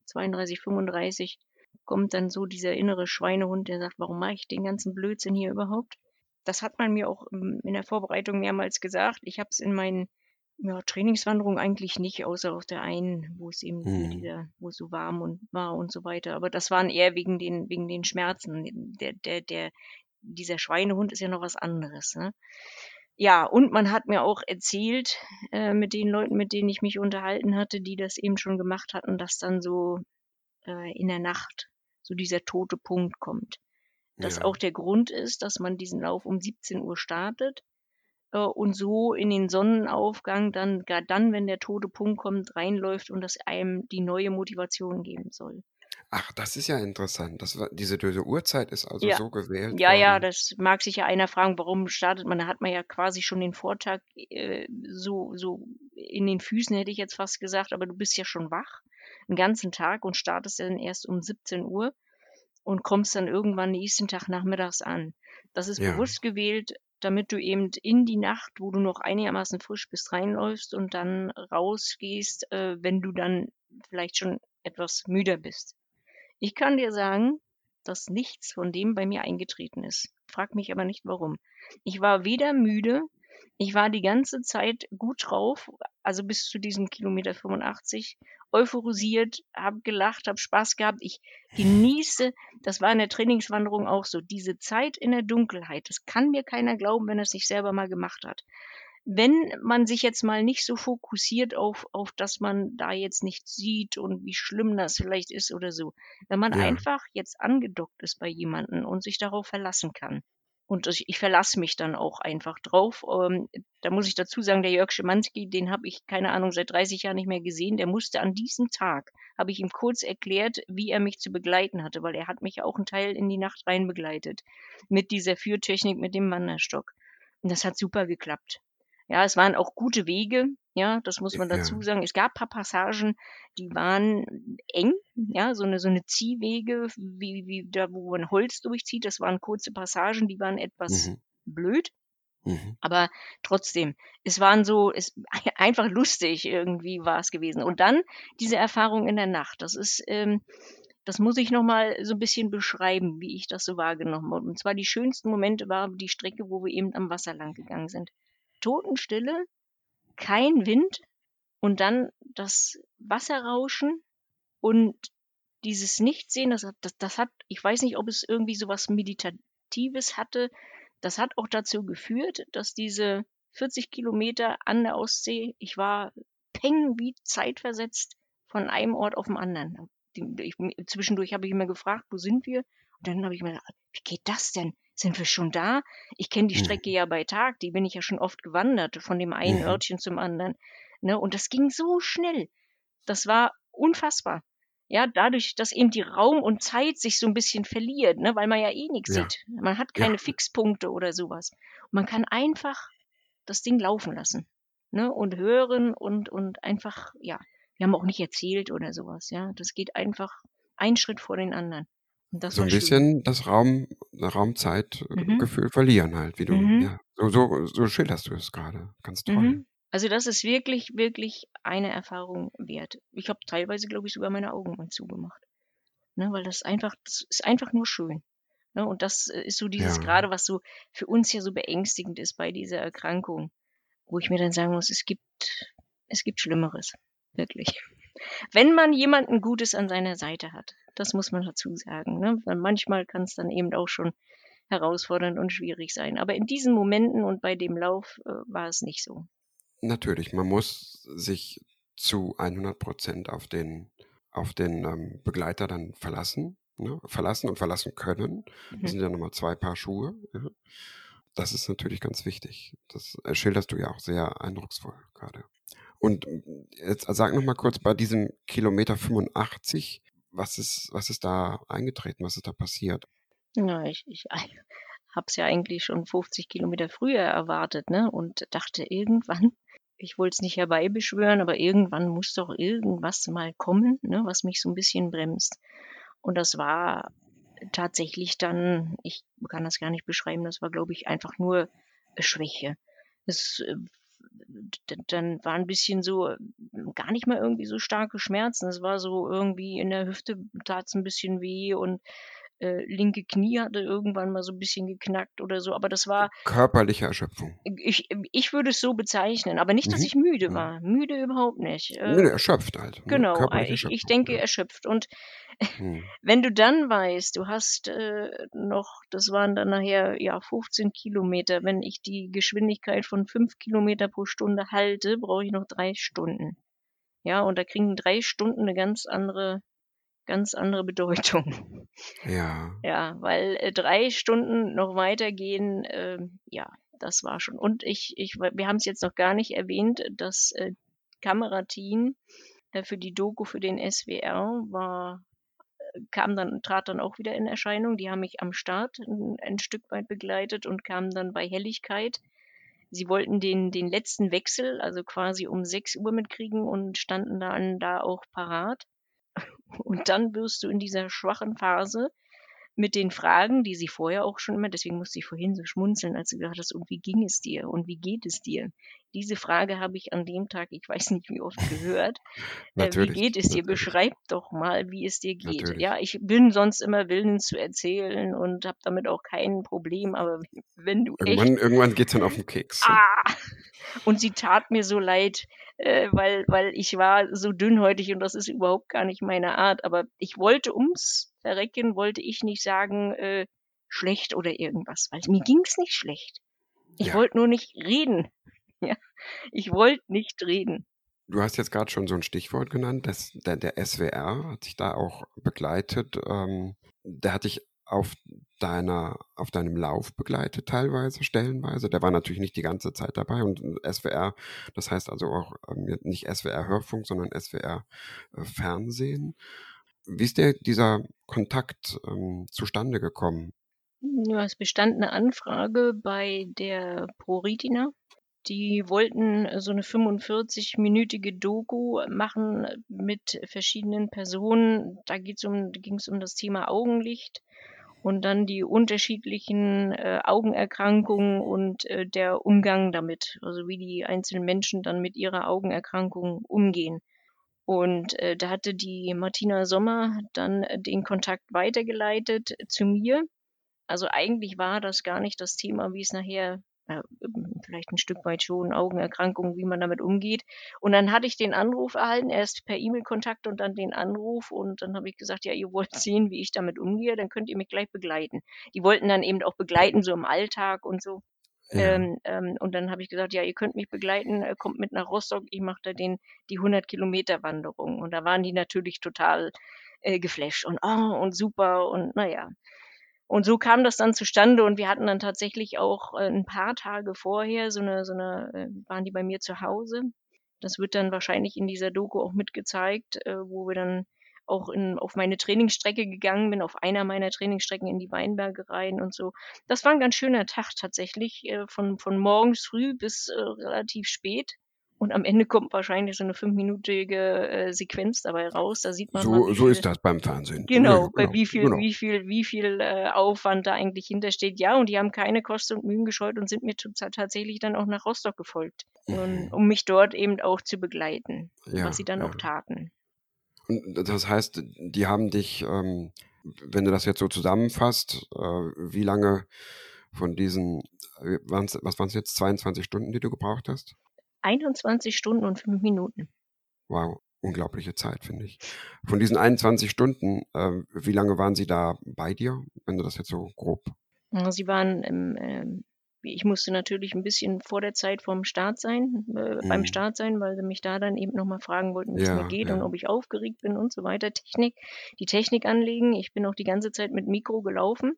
32, 35 kommt dann so dieser innere Schweinehund, der sagt, warum mache ich den ganzen Blödsinn hier überhaupt? Das hat man mir auch in der Vorbereitung mehrmals gesagt. Ich habe es in meinen ja, Trainingswanderung eigentlich nicht, außer auf der einen, wo es eben mhm. dieser, wo es so warm und war und so weiter. Aber das waren eher wegen den, wegen den Schmerzen. Der, der, der, dieser Schweinehund ist ja noch was anderes. Ne? Ja, und man hat mir auch erzählt, äh, mit den Leuten, mit denen ich mich unterhalten hatte, die das eben schon gemacht hatten, dass dann so äh, in der Nacht so dieser tote Punkt kommt. Das ja. auch der Grund ist, dass man diesen Lauf um 17 Uhr startet und so in den Sonnenaufgang dann, gar dann, wenn der tote Punkt kommt, reinläuft und das einem die neue Motivation geben soll. Ach, das ist ja interessant. Das war, diese, diese Uhrzeit ist also ja. so gewählt. Ja, worden. ja, das mag sich ja einer fragen, warum startet man? Da hat man ja quasi schon den Vortag äh, so, so in den Füßen, hätte ich jetzt fast gesagt, aber du bist ja schon wach, einen ganzen Tag und startest dann erst um 17 Uhr und kommst dann irgendwann nächsten Tag nachmittags an. Das ist ja. bewusst gewählt, damit du eben in die Nacht, wo du noch einigermaßen frisch bist, reinläufst und dann rausgehst, äh, wenn du dann vielleicht schon etwas müder bist. Ich kann dir sagen, dass nichts von dem bei mir eingetreten ist. Frag mich aber nicht warum. Ich war weder müde, ich war die ganze Zeit gut drauf, also bis zu diesem Kilometer 85, euphorisiert, habe gelacht, habe Spaß gehabt. Ich genieße, das war in der Trainingswanderung auch so, diese Zeit in der Dunkelheit. Das kann mir keiner glauben, wenn er es nicht selber mal gemacht hat. Wenn man sich jetzt mal nicht so fokussiert auf, auf, dass man da jetzt nichts sieht und wie schlimm das vielleicht ist oder so. Wenn man ja. einfach jetzt angedockt ist bei jemandem und sich darauf verlassen kann Und ich, ich verlasse mich dann auch einfach drauf. Ähm, da muss ich dazu sagen, der Jörg Schimanski, den habe ich, keine Ahnung, seit 30 Jahren nicht mehr gesehen. Der musste an diesem Tag, habe ich ihm kurz erklärt, wie er mich zu begleiten hatte, weil er hat mich auch einen Teil in die Nacht rein begleitet. Mit dieser Führtechnik, mit dem Wanderstock. Und das hat super geklappt. Ja, es waren auch gute Wege. Ja, das muss man dazu sagen. Es gab paar Passagen, die waren eng, ja, so eine, so eine Ziehwege, wie, wie da, wo man Holz durchzieht. Das waren kurze Passagen, die waren etwas mhm. blöd. Mhm. Aber trotzdem, es waren so, es <laughs> einfach lustig irgendwie war es gewesen. Und dann diese Erfahrung in der Nacht. Das ist, ähm, das muss ich nochmal so ein bisschen beschreiben, wie ich das so wahrgenommen habe. Und zwar die schönsten Momente war die Strecke, wo wir eben am Wasser lang gegangen sind. Totenstille, kein Wind und dann das Wasserrauschen und dieses Nichtsehen, das, das, das hat, ich weiß nicht, ob es irgendwie so was Meditatives hatte. Das hat auch dazu geführt, dass diese 40 Kilometer an der Ostsee, ich war peng wie zeitversetzt von einem Ort auf den anderen. Ich, zwischendurch habe ich immer gefragt, wo sind wir? Und dann habe ich mir gedacht, wie geht das denn? Sind wir schon da? Ich kenne die mhm. Strecke ja bei Tag, die bin ich ja schon oft gewandert, von dem einen mhm. Örtchen zum anderen. Ne? Und das ging so schnell. Das war unfassbar. Ja, dadurch, dass eben die Raum und Zeit sich so ein bisschen verliert, ne, weil man ja eh nichts ja. sieht. Man hat keine ja. Fixpunkte oder sowas. Und man kann einfach das Ding laufen lassen. Ne, und hören und, und einfach, ja, wir haben auch nicht erzählt oder sowas, ja. Das geht einfach ein Schritt vor den anderen so ein bisschen schön. das Raum, Raumzeitgefühl mhm. verlieren halt, wie du, mhm. ja, so, so, so schilderst du es gerade. Ganz toll. Mhm. Also das ist wirklich, wirklich eine Erfahrung wert. Ich habe teilweise, glaube ich, sogar meine Augen mal zugemacht. Ne, weil das einfach, das ist einfach nur schön. Ne, und das äh, ist so dieses ja. gerade, was so für uns ja so beängstigend ist bei dieser Erkrankung, wo ich mir dann sagen muss, es gibt, es gibt Schlimmeres. Wirklich. Wenn man jemanden Gutes an seiner Seite hat, das muss man dazu sagen. Ne? Weil manchmal kann es dann eben auch schon herausfordernd und schwierig sein. Aber in diesen Momenten und bei dem Lauf äh, war es nicht so. Natürlich, man muss sich zu 100 Prozent auf den, auf den ähm, Begleiter dann verlassen. Ne? Verlassen und verlassen können. Das mhm. sind ja nochmal zwei Paar Schuhe. Ja? Das ist natürlich ganz wichtig. Das schilderst du ja auch sehr eindrucksvoll gerade. Und jetzt sag noch mal kurz bei diesem Kilometer 85, was ist, was ist da eingetreten? Was ist da passiert? Ja, ich, ich <laughs> habe es ja eigentlich schon 50 Kilometer früher erwartet, ne? Und dachte irgendwann, ich wollte es nicht herbeibeschwören, aber irgendwann muss doch irgendwas mal kommen, ne, was mich so ein bisschen bremst. Und das war tatsächlich dann, ich kann das gar nicht beschreiben, das war, glaube ich, einfach nur Schwäche. Es äh, dann war ein bisschen so, gar nicht mal irgendwie so starke Schmerzen. Es war so irgendwie in der Hüfte tat es ein bisschen weh und äh, linke Knie hatte irgendwann mal so ein bisschen geknackt oder so, aber das war. Körperliche Erschöpfung. Ich, ich würde es so bezeichnen, aber nicht, dass mhm. ich müde mhm. war. Müde überhaupt nicht. Äh, müde, erschöpft halt. Ne? Genau, ich, ich denke ja. erschöpft. Und <laughs> hm. wenn du dann weißt, du hast äh, noch, das waren dann nachher ja 15 Kilometer, wenn ich die Geschwindigkeit von 5 Kilometer pro Stunde halte, brauche ich noch drei Stunden. Ja, und da kriegen drei Stunden eine ganz andere ganz andere Bedeutung. Ja. Ja, weil äh, drei Stunden noch weitergehen, äh, ja, das war schon. Und ich, ich, wir haben es jetzt noch gar nicht erwähnt, das äh, Kamerateam äh, für die Doku für den SWR war äh, kam dann, trat dann auch wieder in Erscheinung. Die haben mich am Start ein, ein Stück weit begleitet und kamen dann bei Helligkeit. Sie wollten den, den letzten Wechsel, also quasi um 6 Uhr mitkriegen und standen dann da auch parat. Und dann wirst du in dieser schwachen Phase mit den Fragen, die sie vorher auch schon immer, deswegen musste ich vorhin so schmunzeln, als du gesagt hast, und wie ging es dir und wie geht es dir? Diese Frage habe ich an dem Tag, ich weiß nicht wie oft gehört. <laughs> äh, wie geht es dir? Beschreib doch mal, wie es dir geht. Natürlich. Ja, ich bin sonst immer willens zu erzählen und habe damit auch kein Problem, aber <laughs> wenn du irgendwann, echt, irgendwann geht's dann auf den Keks. Ah, und sie tat mir so leid, äh, weil, weil ich war so dünnhäutig und das ist überhaupt gar nicht meine Art. Aber ich wollte ums Verrecken, wollte ich nicht sagen, äh, schlecht oder irgendwas, weil mir ging's nicht schlecht. Ich ja. wollte nur nicht reden. <laughs> Ja, ich wollte nicht reden. Du hast jetzt gerade schon so ein Stichwort genannt, das, der, der SWR hat sich da auch begleitet. Ähm, der hat dich auf deiner, auf deinem Lauf begleitet, teilweise, stellenweise. Der war natürlich nicht die ganze Zeit dabei und SWR, das heißt also auch ähm, nicht SWR Hörfunk, sondern SWR äh, Fernsehen. Wie ist der, dieser Kontakt ähm, zustande gekommen? Ja, es bestand eine Anfrage bei der ProRetina. Die wollten so eine 45-minütige Doku machen mit verschiedenen Personen. Da um, ging es um das Thema Augenlicht und dann die unterschiedlichen äh, Augenerkrankungen und äh, der Umgang damit, also wie die einzelnen Menschen dann mit ihrer Augenerkrankung umgehen. Und äh, da hatte die Martina Sommer dann den Kontakt weitergeleitet zu mir. Also eigentlich war das gar nicht das Thema, wie es nachher äh, vielleicht ein Stück weit schon Augenerkrankungen, wie man damit umgeht. Und dann hatte ich den Anruf erhalten, erst per E-Mail-Kontakt und dann den Anruf. Und dann habe ich gesagt, ja, ihr wollt sehen, wie ich damit umgehe, dann könnt ihr mich gleich begleiten. Die wollten dann eben auch begleiten, so im Alltag und so. Ja. Ähm, ähm, und dann habe ich gesagt, ja, ihr könnt mich begleiten, äh, kommt mit nach Rostock, ich mache da den, die 100 Kilometer Wanderung. Und da waren die natürlich total äh, geflasht und, oh, und super und naja. Und so kam das dann zustande und wir hatten dann tatsächlich auch äh, ein paar Tage vorher so eine, so eine, äh, waren die bei mir zu Hause. Das wird dann wahrscheinlich in dieser Doku auch mitgezeigt, äh, wo wir dann auch in, auf meine Trainingsstrecke gegangen bin, auf einer meiner Trainingsstrecken in die Weinberge rein und so. Das war ein ganz schöner Tag tatsächlich, von, von morgens früh bis relativ spät. Und am Ende kommt wahrscheinlich so eine fünfminütige äh, Sequenz dabei raus. Da sieht man. So, mal, so ist das beim Fernsehen. Genau, ja, genau wie viel, genau. wie viel, wie viel äh, Aufwand da eigentlich hintersteht. Ja, und die haben keine Kosten und Mühen gescheut und sind mir tatsächlich dann auch nach Rostock gefolgt, mhm. und, um mich dort eben auch zu begleiten, ja, was sie dann ja. auch taten. Und das heißt, die haben dich, ähm, wenn du das jetzt so zusammenfasst, äh, wie lange von diesen, äh, waren's, was waren es jetzt, 22 Stunden, die du gebraucht hast? 21 Stunden und 5 Minuten. Wow, unglaubliche Zeit, finde ich. Von diesen 21 Stunden, äh, wie lange waren Sie da bei dir, wenn du das jetzt so grob? Sie waren im, äh, ich musste natürlich ein bisschen vor der Zeit vom Start sein, äh, mhm. beim Start sein, weil sie mich da dann eben nochmal fragen wollten, wie es ja, mir geht ja. und ob ich aufgeregt bin und so weiter. Technik, die Technik anlegen. Ich bin auch die ganze Zeit mit Mikro gelaufen.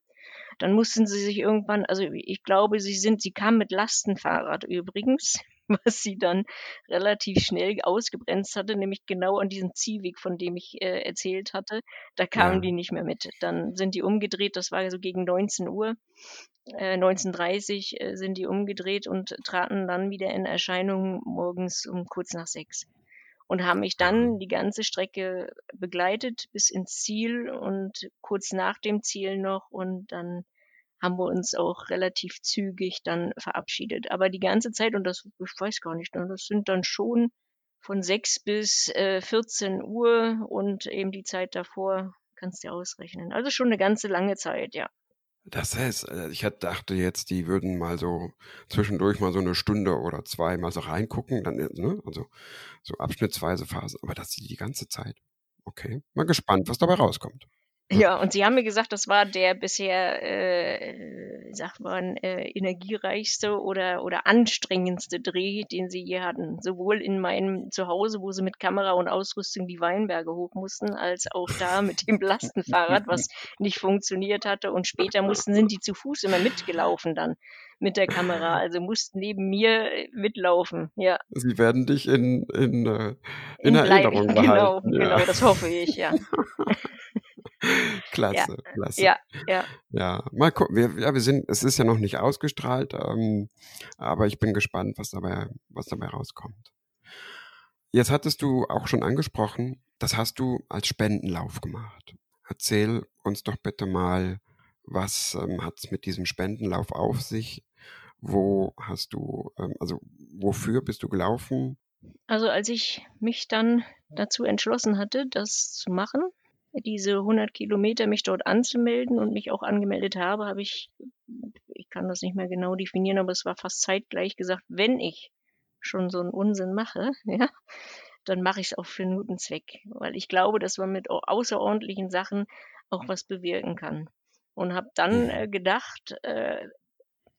Dann mussten sie sich irgendwann, also ich glaube, sie sind, sie kamen mit Lastenfahrrad übrigens. <laughs> was sie dann relativ schnell ausgebremst hatte, nämlich genau an diesem Zielweg, von dem ich äh, erzählt hatte. Da kamen ja. die nicht mehr mit. Dann sind die umgedreht, das war so gegen 19 Uhr. Äh, 19.30 äh, sind die umgedreht und traten dann wieder in Erscheinung morgens um kurz nach sechs und haben mich dann die ganze Strecke begleitet bis ins Ziel und kurz nach dem Ziel noch und dann haben wir uns auch relativ zügig dann verabschiedet. Aber die ganze Zeit, und das, ich weiß gar nicht, das sind dann schon von 6 bis äh, 14 Uhr und eben die Zeit davor kannst du ausrechnen. Also schon eine ganze lange Zeit, ja. Das heißt, äh, ich dachte jetzt, die würden mal so zwischendurch mal so eine Stunde oder zwei mal so reingucken, dann, ne? also so abschnittsweise Phasen, aber das die ganze Zeit. Okay, mal gespannt, was dabei rauskommt. Ja, und sie haben mir gesagt, das war der bisher, äh, sagt man, äh, energiereichste oder, oder anstrengendste Dreh, den sie je hatten. Sowohl in meinem Zuhause, wo sie mit Kamera und Ausrüstung die Weinberge hoch mussten, als auch da mit dem Lastenfahrrad, was nicht funktioniert hatte. Und später mussten, sind die zu Fuß immer mitgelaufen dann mit der Kamera, also mussten neben mir äh, mitlaufen, ja. Sie werden dich in, in, äh, in, in Erinnerung <laughs> genau, behalten. Genau, ja. genau, das hoffe ich, ja. <laughs> <laughs> klasse, ja. klasse. Ja, ja. Ja, mal gucken. Wir, ja, wir sind, es ist ja noch nicht ausgestrahlt, ähm, aber ich bin gespannt, was dabei, was dabei rauskommt. Jetzt hattest du auch schon angesprochen, das hast du als Spendenlauf gemacht. Erzähl uns doch bitte mal, was ähm, hat es mit diesem Spendenlauf auf sich? Wo hast du, ähm, also wofür bist du gelaufen? Also als ich mich dann dazu entschlossen hatte, das zu machen, diese 100 Kilometer mich dort anzumelden und mich auch angemeldet habe, habe ich, ich kann das nicht mehr genau definieren, aber es war fast zeitgleich gesagt, wenn ich schon so einen Unsinn mache, <laughs> ja, dann mache ich es auch für Nutenzweck, weil ich glaube, dass man mit außerordentlichen Sachen auch was bewirken kann. Und habe dann äh, gedacht, äh,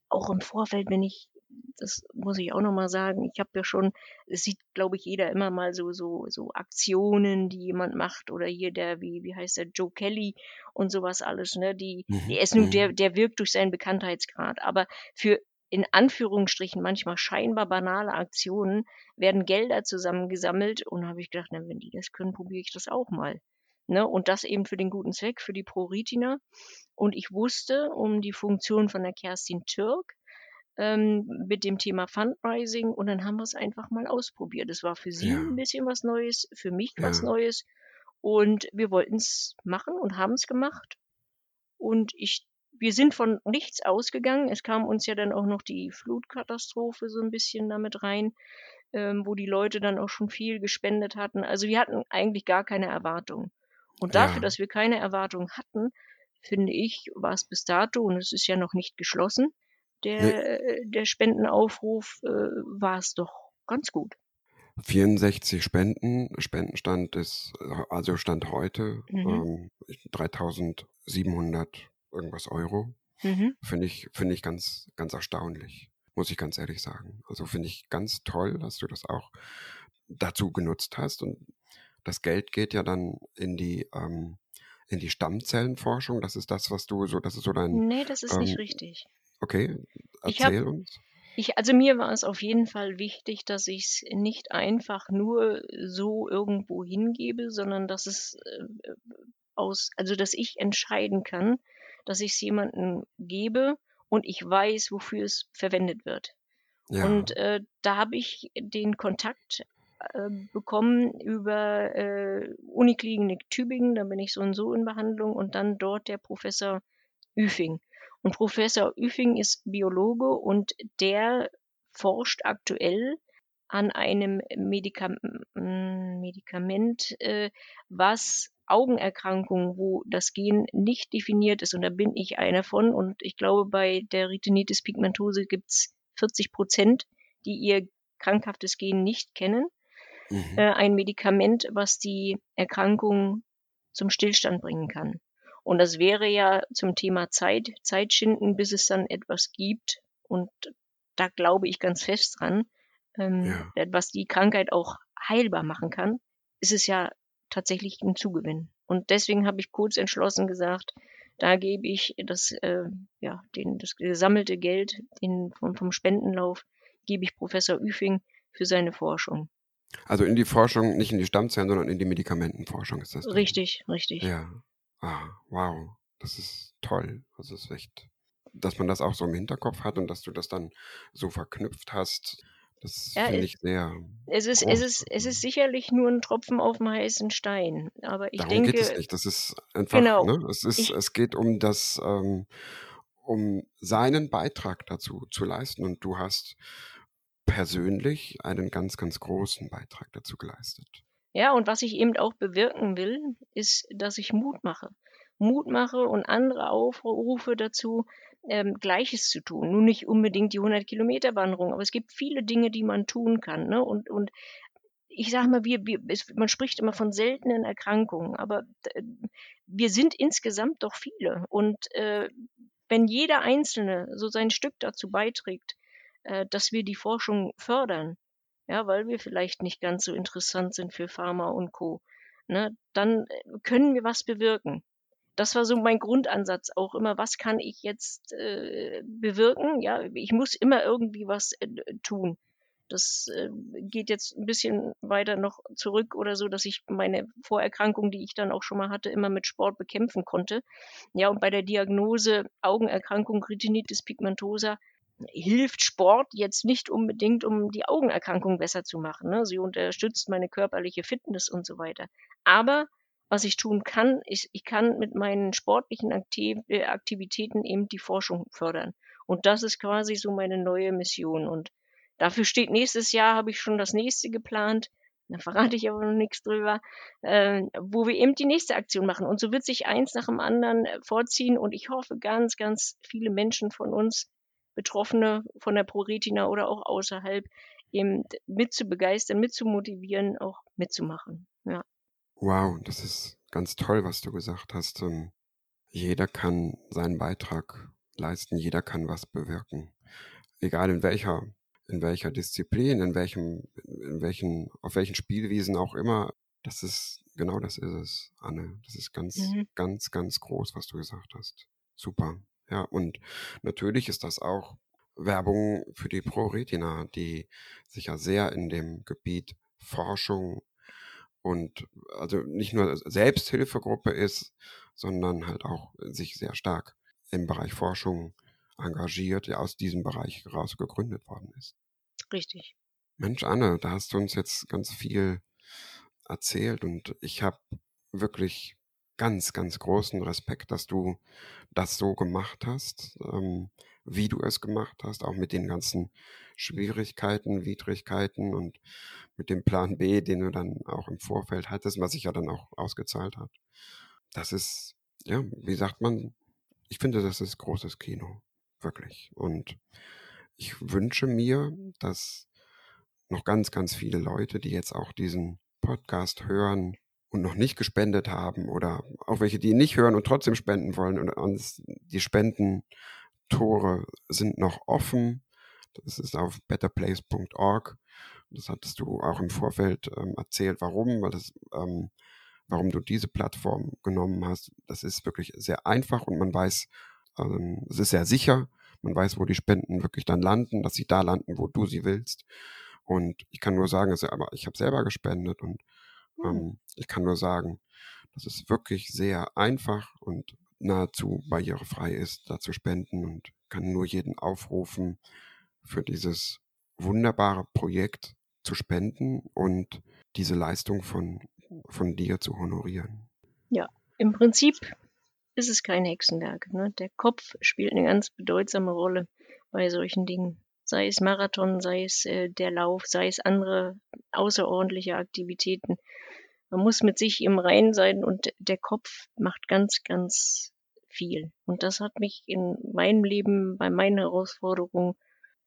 auch im Vorfeld, wenn ich das muss ich auch nochmal sagen, ich habe ja schon, es sieht, glaube ich, jeder immer mal so, so, so Aktionen, die jemand macht oder hier der, wie, wie heißt der, Joe Kelly und sowas alles, ne, die, mhm. die ist nun, der, mhm. der wirkt durch seinen Bekanntheitsgrad, aber für in Anführungsstrichen manchmal scheinbar banale Aktionen werden Gelder zusammengesammelt und habe ich gedacht, na, wenn die das können, probiere ich das auch mal. Ne? Und das eben für den guten Zweck, für die ProRetina. Und ich wusste um die Funktion von der Kerstin Türk ähm, mit dem Thema Fundraising und dann haben wir es einfach mal ausprobiert. Es war für sie ja. ein bisschen was Neues, für mich ja. was Neues und wir wollten es machen und haben es gemacht. Und ich, wir sind von nichts ausgegangen. Es kam uns ja dann auch noch die Flutkatastrophe so ein bisschen damit rein, ähm, wo die Leute dann auch schon viel gespendet hatten. Also wir hatten eigentlich gar keine Erwartungen. Und dafür, ja. dass wir keine Erwartungen hatten, finde ich, war es bis dato, und es ist ja noch nicht geschlossen, der, nee. der Spendenaufruf, äh, war es doch ganz gut. 64 Spenden, Spendenstand ist, also Stand heute, mhm. ähm, 3700 irgendwas Euro. Mhm. Finde ich, finde ich ganz, ganz erstaunlich, muss ich ganz ehrlich sagen. Also finde ich ganz toll, dass du das auch dazu genutzt hast und das Geld geht ja dann in die, ähm, in die Stammzellenforschung. Das ist das, was du so, das ist so dein. Nee, das ist ähm, nicht richtig. Okay, erzähl hab, uns. Ich, also mir war es auf jeden Fall wichtig, dass ich es nicht einfach nur so irgendwo hingebe, sondern dass es äh, aus, also dass ich entscheiden kann, dass ich es jemandem gebe und ich weiß, wofür es verwendet wird. Ja. Und äh, da habe ich den Kontakt äh, bekommen über äh, Uniklinik Tübingen, da bin ich so und so in Behandlung und dann dort der Professor Üfing. Und Professor Üfing ist Biologe und der forscht aktuell an einem Medikam hm, Medikament, äh, was Augenerkrankungen, wo das Gen nicht definiert ist, und da bin ich einer von, und ich glaube, bei der Retinitis pigmentose gibt es 40 Prozent, die ihr krankhaftes Gen nicht kennen mhm. äh, ein Medikament, was die Erkrankung zum Stillstand bringen kann. Und das wäre ja zum Thema Zeit, Zeitschinden, bis es dann etwas gibt. Und da glaube ich ganz fest dran, ähm, ja. was die Krankheit auch heilbar machen kann, ist es ja tatsächlich ein Zugewinn. Und deswegen habe ich kurz entschlossen gesagt, da gebe ich das, äh, ja, den, das gesammelte Geld den, vom, vom Spendenlauf, gebe ich Professor Üfing für seine Forschung. Also in die Forschung, nicht in die Stammzellen, sondern in die Medikamentenforschung ist das. Richtig, dann. richtig. Ja. Ah, wow. Das ist toll. Das ist echt, dass man das auch so im Hinterkopf hat und dass du das dann so verknüpft hast. Das ja, finde ich sehr. Es ist, es, ist, es ist sicherlich nur ein Tropfen auf dem heißen Stein. Aber ich Darum denke. geht es nicht. Das ist einfach, genau, ne? es, ist, ich, es geht um das, ähm, um seinen Beitrag dazu zu leisten. Und du hast persönlich einen ganz, ganz großen Beitrag dazu geleistet. Ja, und was ich eben auch bewirken will, ist, dass ich Mut mache. Mut mache und andere aufrufe dazu, ähm, Gleiches zu tun. Nun nicht unbedingt die 100 Kilometer Wanderung, aber es gibt viele Dinge, die man tun kann. Ne? Und, und ich sage mal, wir, wir, es, man spricht immer von seltenen Erkrankungen, aber äh, wir sind insgesamt doch viele. Und äh, wenn jeder Einzelne so sein Stück dazu beiträgt, äh, dass wir die Forschung fördern, ja, weil wir vielleicht nicht ganz so interessant sind für Pharma und Co., ne, dann äh, können wir was bewirken. Das war so mein Grundansatz auch immer, was kann ich jetzt äh, bewirken? Ja, ich muss immer irgendwie was äh, tun. Das äh, geht jetzt ein bisschen weiter noch zurück oder so, dass ich meine Vorerkrankung, die ich dann auch schon mal hatte, immer mit Sport bekämpfen konnte. Ja, und bei der Diagnose Augenerkrankung Retinitis pigmentosa hilft Sport jetzt nicht unbedingt, um die Augenerkrankung besser zu machen. Ne? Sie unterstützt meine körperliche Fitness und so weiter. Aber was ich tun kann, ist, ich kann mit meinen sportlichen Aktiv äh, Aktivitäten eben die Forschung fördern. Und das ist quasi so meine neue Mission. Und dafür steht nächstes Jahr, habe ich schon das nächste geplant. Da verrate ich aber noch nichts drüber, äh, wo wir eben die nächste Aktion machen. Und so wird sich eins nach dem anderen äh, vorziehen. Und ich hoffe, ganz, ganz viele Menschen von uns Betroffene von der ProRetina oder auch außerhalb eben mit zu begeistern, mit zu motivieren, auch mitzumachen. Ja. Wow, das ist ganz toll, was du gesagt hast. Ähm, jeder kann seinen Beitrag leisten, jeder kann was bewirken. egal in welcher, in welcher Disziplin, in welchem, in welchen, auf welchen Spielwiesen auch immer, das ist, genau das ist es, Anne. Das ist ganz, mhm. ganz, ganz groß, was du gesagt hast. Super. Ja, und natürlich ist das auch Werbung für die ProRetina, die sich ja sehr in dem Gebiet Forschung und also nicht nur Selbsthilfegruppe ist, sondern halt auch sich sehr stark im Bereich Forschung engagiert, der aus diesem Bereich heraus gegründet worden ist. Richtig. Mensch, Anne, da hast du uns jetzt ganz viel erzählt und ich habe wirklich ganz, ganz großen Respekt, dass du das so gemacht hast, ähm, wie du es gemacht hast, auch mit den ganzen Schwierigkeiten, Widrigkeiten und mit dem Plan B, den du dann auch im Vorfeld hattest, was sich ja dann auch ausgezahlt hat. Das ist, ja, wie sagt man, ich finde, das ist großes Kino, wirklich. Und ich wünsche mir, dass noch ganz, ganz viele Leute, die jetzt auch diesen Podcast hören und noch nicht gespendet haben oder auch welche, die nicht hören und trotzdem spenden wollen und die Spendentore sind noch offen. Das ist auf betterplace.org. Das hattest du auch im Vorfeld ähm, erzählt, warum, weil das, ähm, warum du diese Plattform genommen hast. Das ist wirklich sehr einfach und man weiß, ähm, es ist sehr sicher. Man weiß, wo die Spenden wirklich dann landen, dass sie da landen, wo du sie willst. Und ich kann nur sagen, also, aber ich habe selber gespendet und hm. ähm, ich kann nur sagen, dass es wirklich sehr einfach und nahezu barrierefrei ist, da zu spenden und kann nur jeden aufrufen, für dieses wunderbare Projekt zu spenden und diese Leistung von, von dir zu honorieren. Ja, im Prinzip ist es kein Hexenwerk. Ne? Der Kopf spielt eine ganz bedeutsame Rolle bei solchen Dingen. Sei es Marathon, sei es äh, der Lauf, sei es andere außerordentliche Aktivitäten. Man muss mit sich im Reinen sein und der Kopf macht ganz, ganz viel. Und das hat mich in meinem Leben, bei meinen Herausforderungen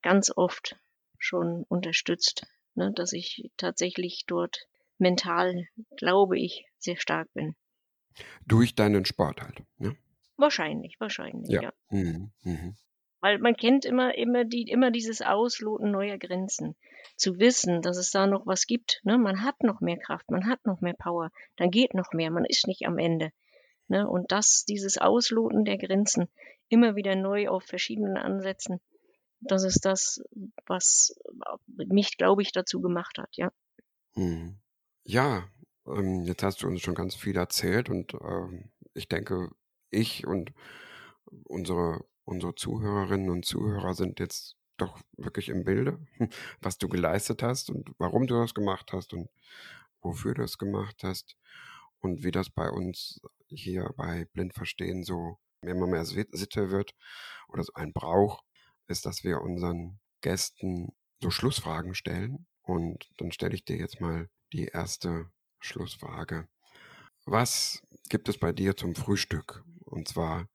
ganz oft schon unterstützt, ne, dass ich tatsächlich dort mental, glaube ich, sehr stark bin. Durch deinen Sport halt, ne? Wahrscheinlich, wahrscheinlich, ja. ja. Mhm, mhm. Weil man kennt immer, immer, die, immer dieses Ausloten neuer Grenzen. Zu wissen, dass es da noch was gibt. Ne? Man hat noch mehr Kraft, man hat noch mehr Power, dann geht noch mehr, man ist nicht am Ende. Ne? Und das, dieses Ausloten der Grenzen, immer wieder neu auf verschiedenen Ansätzen, das ist das, was mich, glaube ich, dazu gemacht hat, ja. Hm. Ja, ähm, jetzt hast du uns schon ganz viel erzählt und ähm, ich denke, ich und unsere, unsere Zuhörerinnen und Zuhörer sind jetzt doch wirklich im Bilde, <laughs> was du geleistet hast und warum du das gemacht hast und wofür du es gemacht hast und wie das bei uns hier bei Blindverstehen so immer mehr Sitte wird oder so ein Brauch ist, dass wir unseren Gästen so Schlussfragen stellen. Und dann stelle ich dir jetzt mal die erste Schlussfrage. Was gibt es bei dir zum Frühstück? Und zwar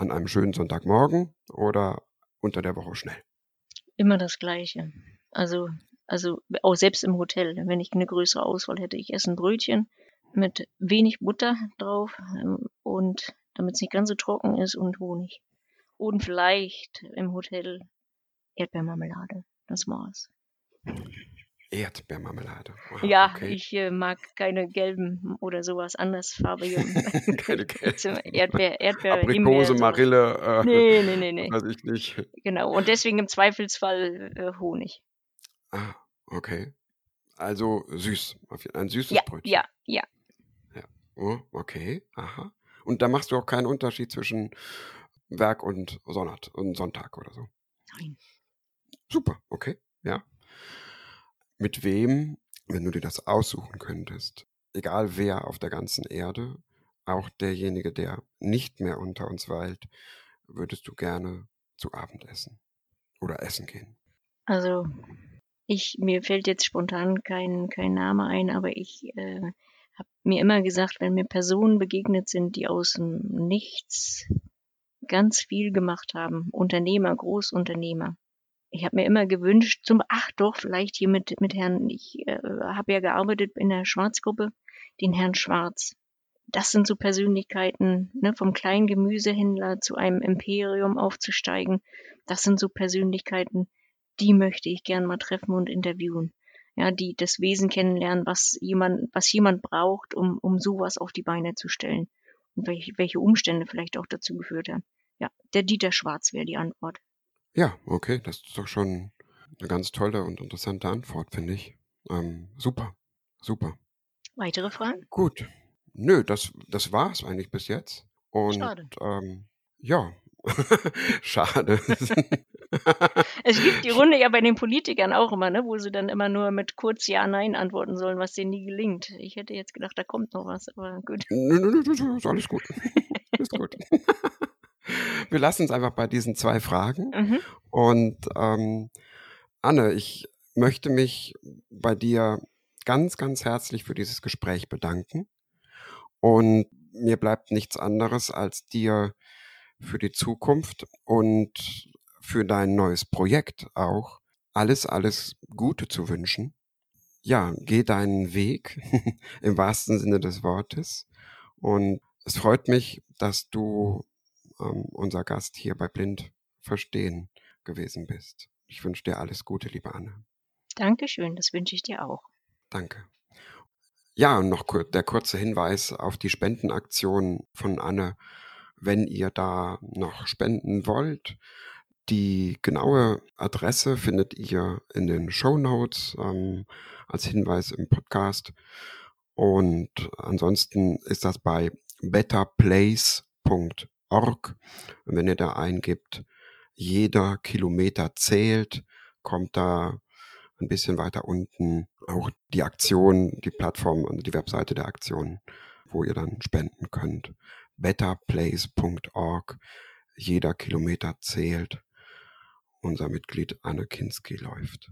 an einem schönen Sonntagmorgen oder unter der Woche schnell? Immer das Gleiche. Also, also auch selbst im Hotel, wenn ich eine größere Auswahl hätte, ich esse ein Brötchen mit wenig Butter drauf ähm, und damit es nicht ganz so trocken ist und Honig. Und vielleicht im Hotel Erdbeermarmelade. Das war's. Erdbeermarmelade. Wow, ja, okay. ich äh, mag keine gelben oder sowas andersfarbigen. <laughs> keine <laughs> gelben. Erdbeer, Erdbeer, Aprikose, Marille. Äh, nee, nee, nee, nee. <laughs> Weiß ich nicht. Genau, und deswegen im Zweifelsfall äh, Honig. Ah, okay. Also süß. Ein süßes ja, Brötchen. Ja, ja. ja. Oh, okay, aha. Und da machst du auch keinen Unterschied zwischen Werk und, Sonnat, und Sonntag oder so. Nein. Super, okay, ja. Mit wem, wenn du dir das aussuchen könntest, egal wer auf der ganzen Erde, auch derjenige, der nicht mehr unter uns weilt, würdest du gerne zu Abend essen oder essen gehen? Also, ich, mir fällt jetzt spontan kein, kein Name ein, aber ich äh, habe mir immer gesagt, wenn mir Personen begegnet sind, die aus dem Nichts ganz viel gemacht haben. Unternehmer, Großunternehmer. Ich habe mir immer gewünscht, zum, ach doch, vielleicht hier mit, mit Herrn, ich äh, habe ja gearbeitet in der Schwarzgruppe, den Herrn Schwarz. Das sind so Persönlichkeiten, ne, vom kleinen Gemüsehändler zu einem Imperium aufzusteigen. Das sind so Persönlichkeiten, die möchte ich gern mal treffen und interviewen. Ja, die das Wesen kennenlernen, was jemand, was jemand braucht, um, um sowas auf die Beine zu stellen. Und welche, welche Umstände vielleicht auch dazu geführt haben. Ja, der Dieter Schwarz wäre die Antwort. Ja, okay, das ist doch schon eine ganz tolle und interessante Antwort, finde ich. Ähm, super, super. Weitere Fragen? Gut. Nö, das, das war es eigentlich bis jetzt. Und Schade. Ähm, ja, <laughs> schade. <laughs> es gibt die Runde ja bei den Politikern auch immer, ne, wo sie dann immer nur mit kurz Ja, Nein antworten sollen, was denen nie gelingt. Ich hätte jetzt gedacht, da kommt noch was, aber gut. Nö, nö, nö, ist alles gut. ist gut. <laughs> Wir lassen es einfach bei diesen zwei Fragen. Mhm. Und ähm, Anne, ich möchte mich bei dir ganz, ganz herzlich für dieses Gespräch bedanken. Und mir bleibt nichts anderes, als dir für die Zukunft und für dein neues Projekt auch alles, alles Gute zu wünschen. Ja, geh deinen Weg <laughs> im wahrsten Sinne des Wortes. Und es freut mich, dass du ähm, unser Gast hier bei Blind Verstehen gewesen bist. Ich wünsche dir alles Gute, liebe Anne. Dankeschön, das wünsche ich dir auch. Danke. Ja, und noch der kurze Hinweis auf die Spendenaktion von Anne. Wenn ihr da noch spenden wollt, die genaue Adresse findet ihr in den Show Notes ähm, als Hinweis im Podcast. Und ansonsten ist das bei betterplace.org. Und wenn ihr da eingibt, jeder Kilometer zählt, kommt da ein bisschen weiter unten auch die Aktion, die Plattform und die Webseite der Aktion, wo ihr dann spenden könnt. betterplace.org. Jeder Kilometer zählt. Unser Mitglied Anne Kinski läuft.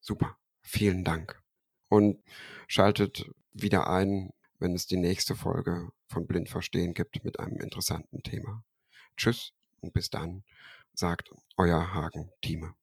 Super. Vielen Dank. Und schaltet wieder ein, wenn es die nächste Folge von Blind Verstehen gibt mit einem interessanten Thema. Tschüss und bis dann, sagt euer Hagen Thieme.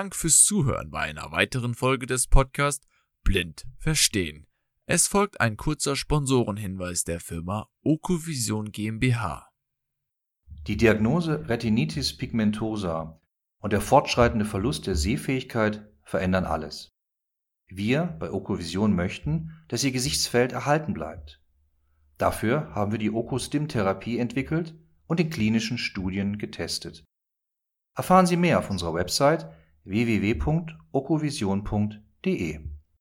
Dank fürs Zuhören bei einer weiteren Folge des Podcasts Blind Verstehen. Es folgt ein kurzer Sponsorenhinweis der Firma Okovision GmbH. Die Diagnose Retinitis pigmentosa und der fortschreitende Verlust der Sehfähigkeit verändern alles. Wir bei Okovision möchten, dass Ihr Gesichtsfeld erhalten bleibt. Dafür haben wir die Okostim-Therapie entwickelt und in klinischen Studien getestet. Erfahren Sie mehr auf unserer Website www.okovision.de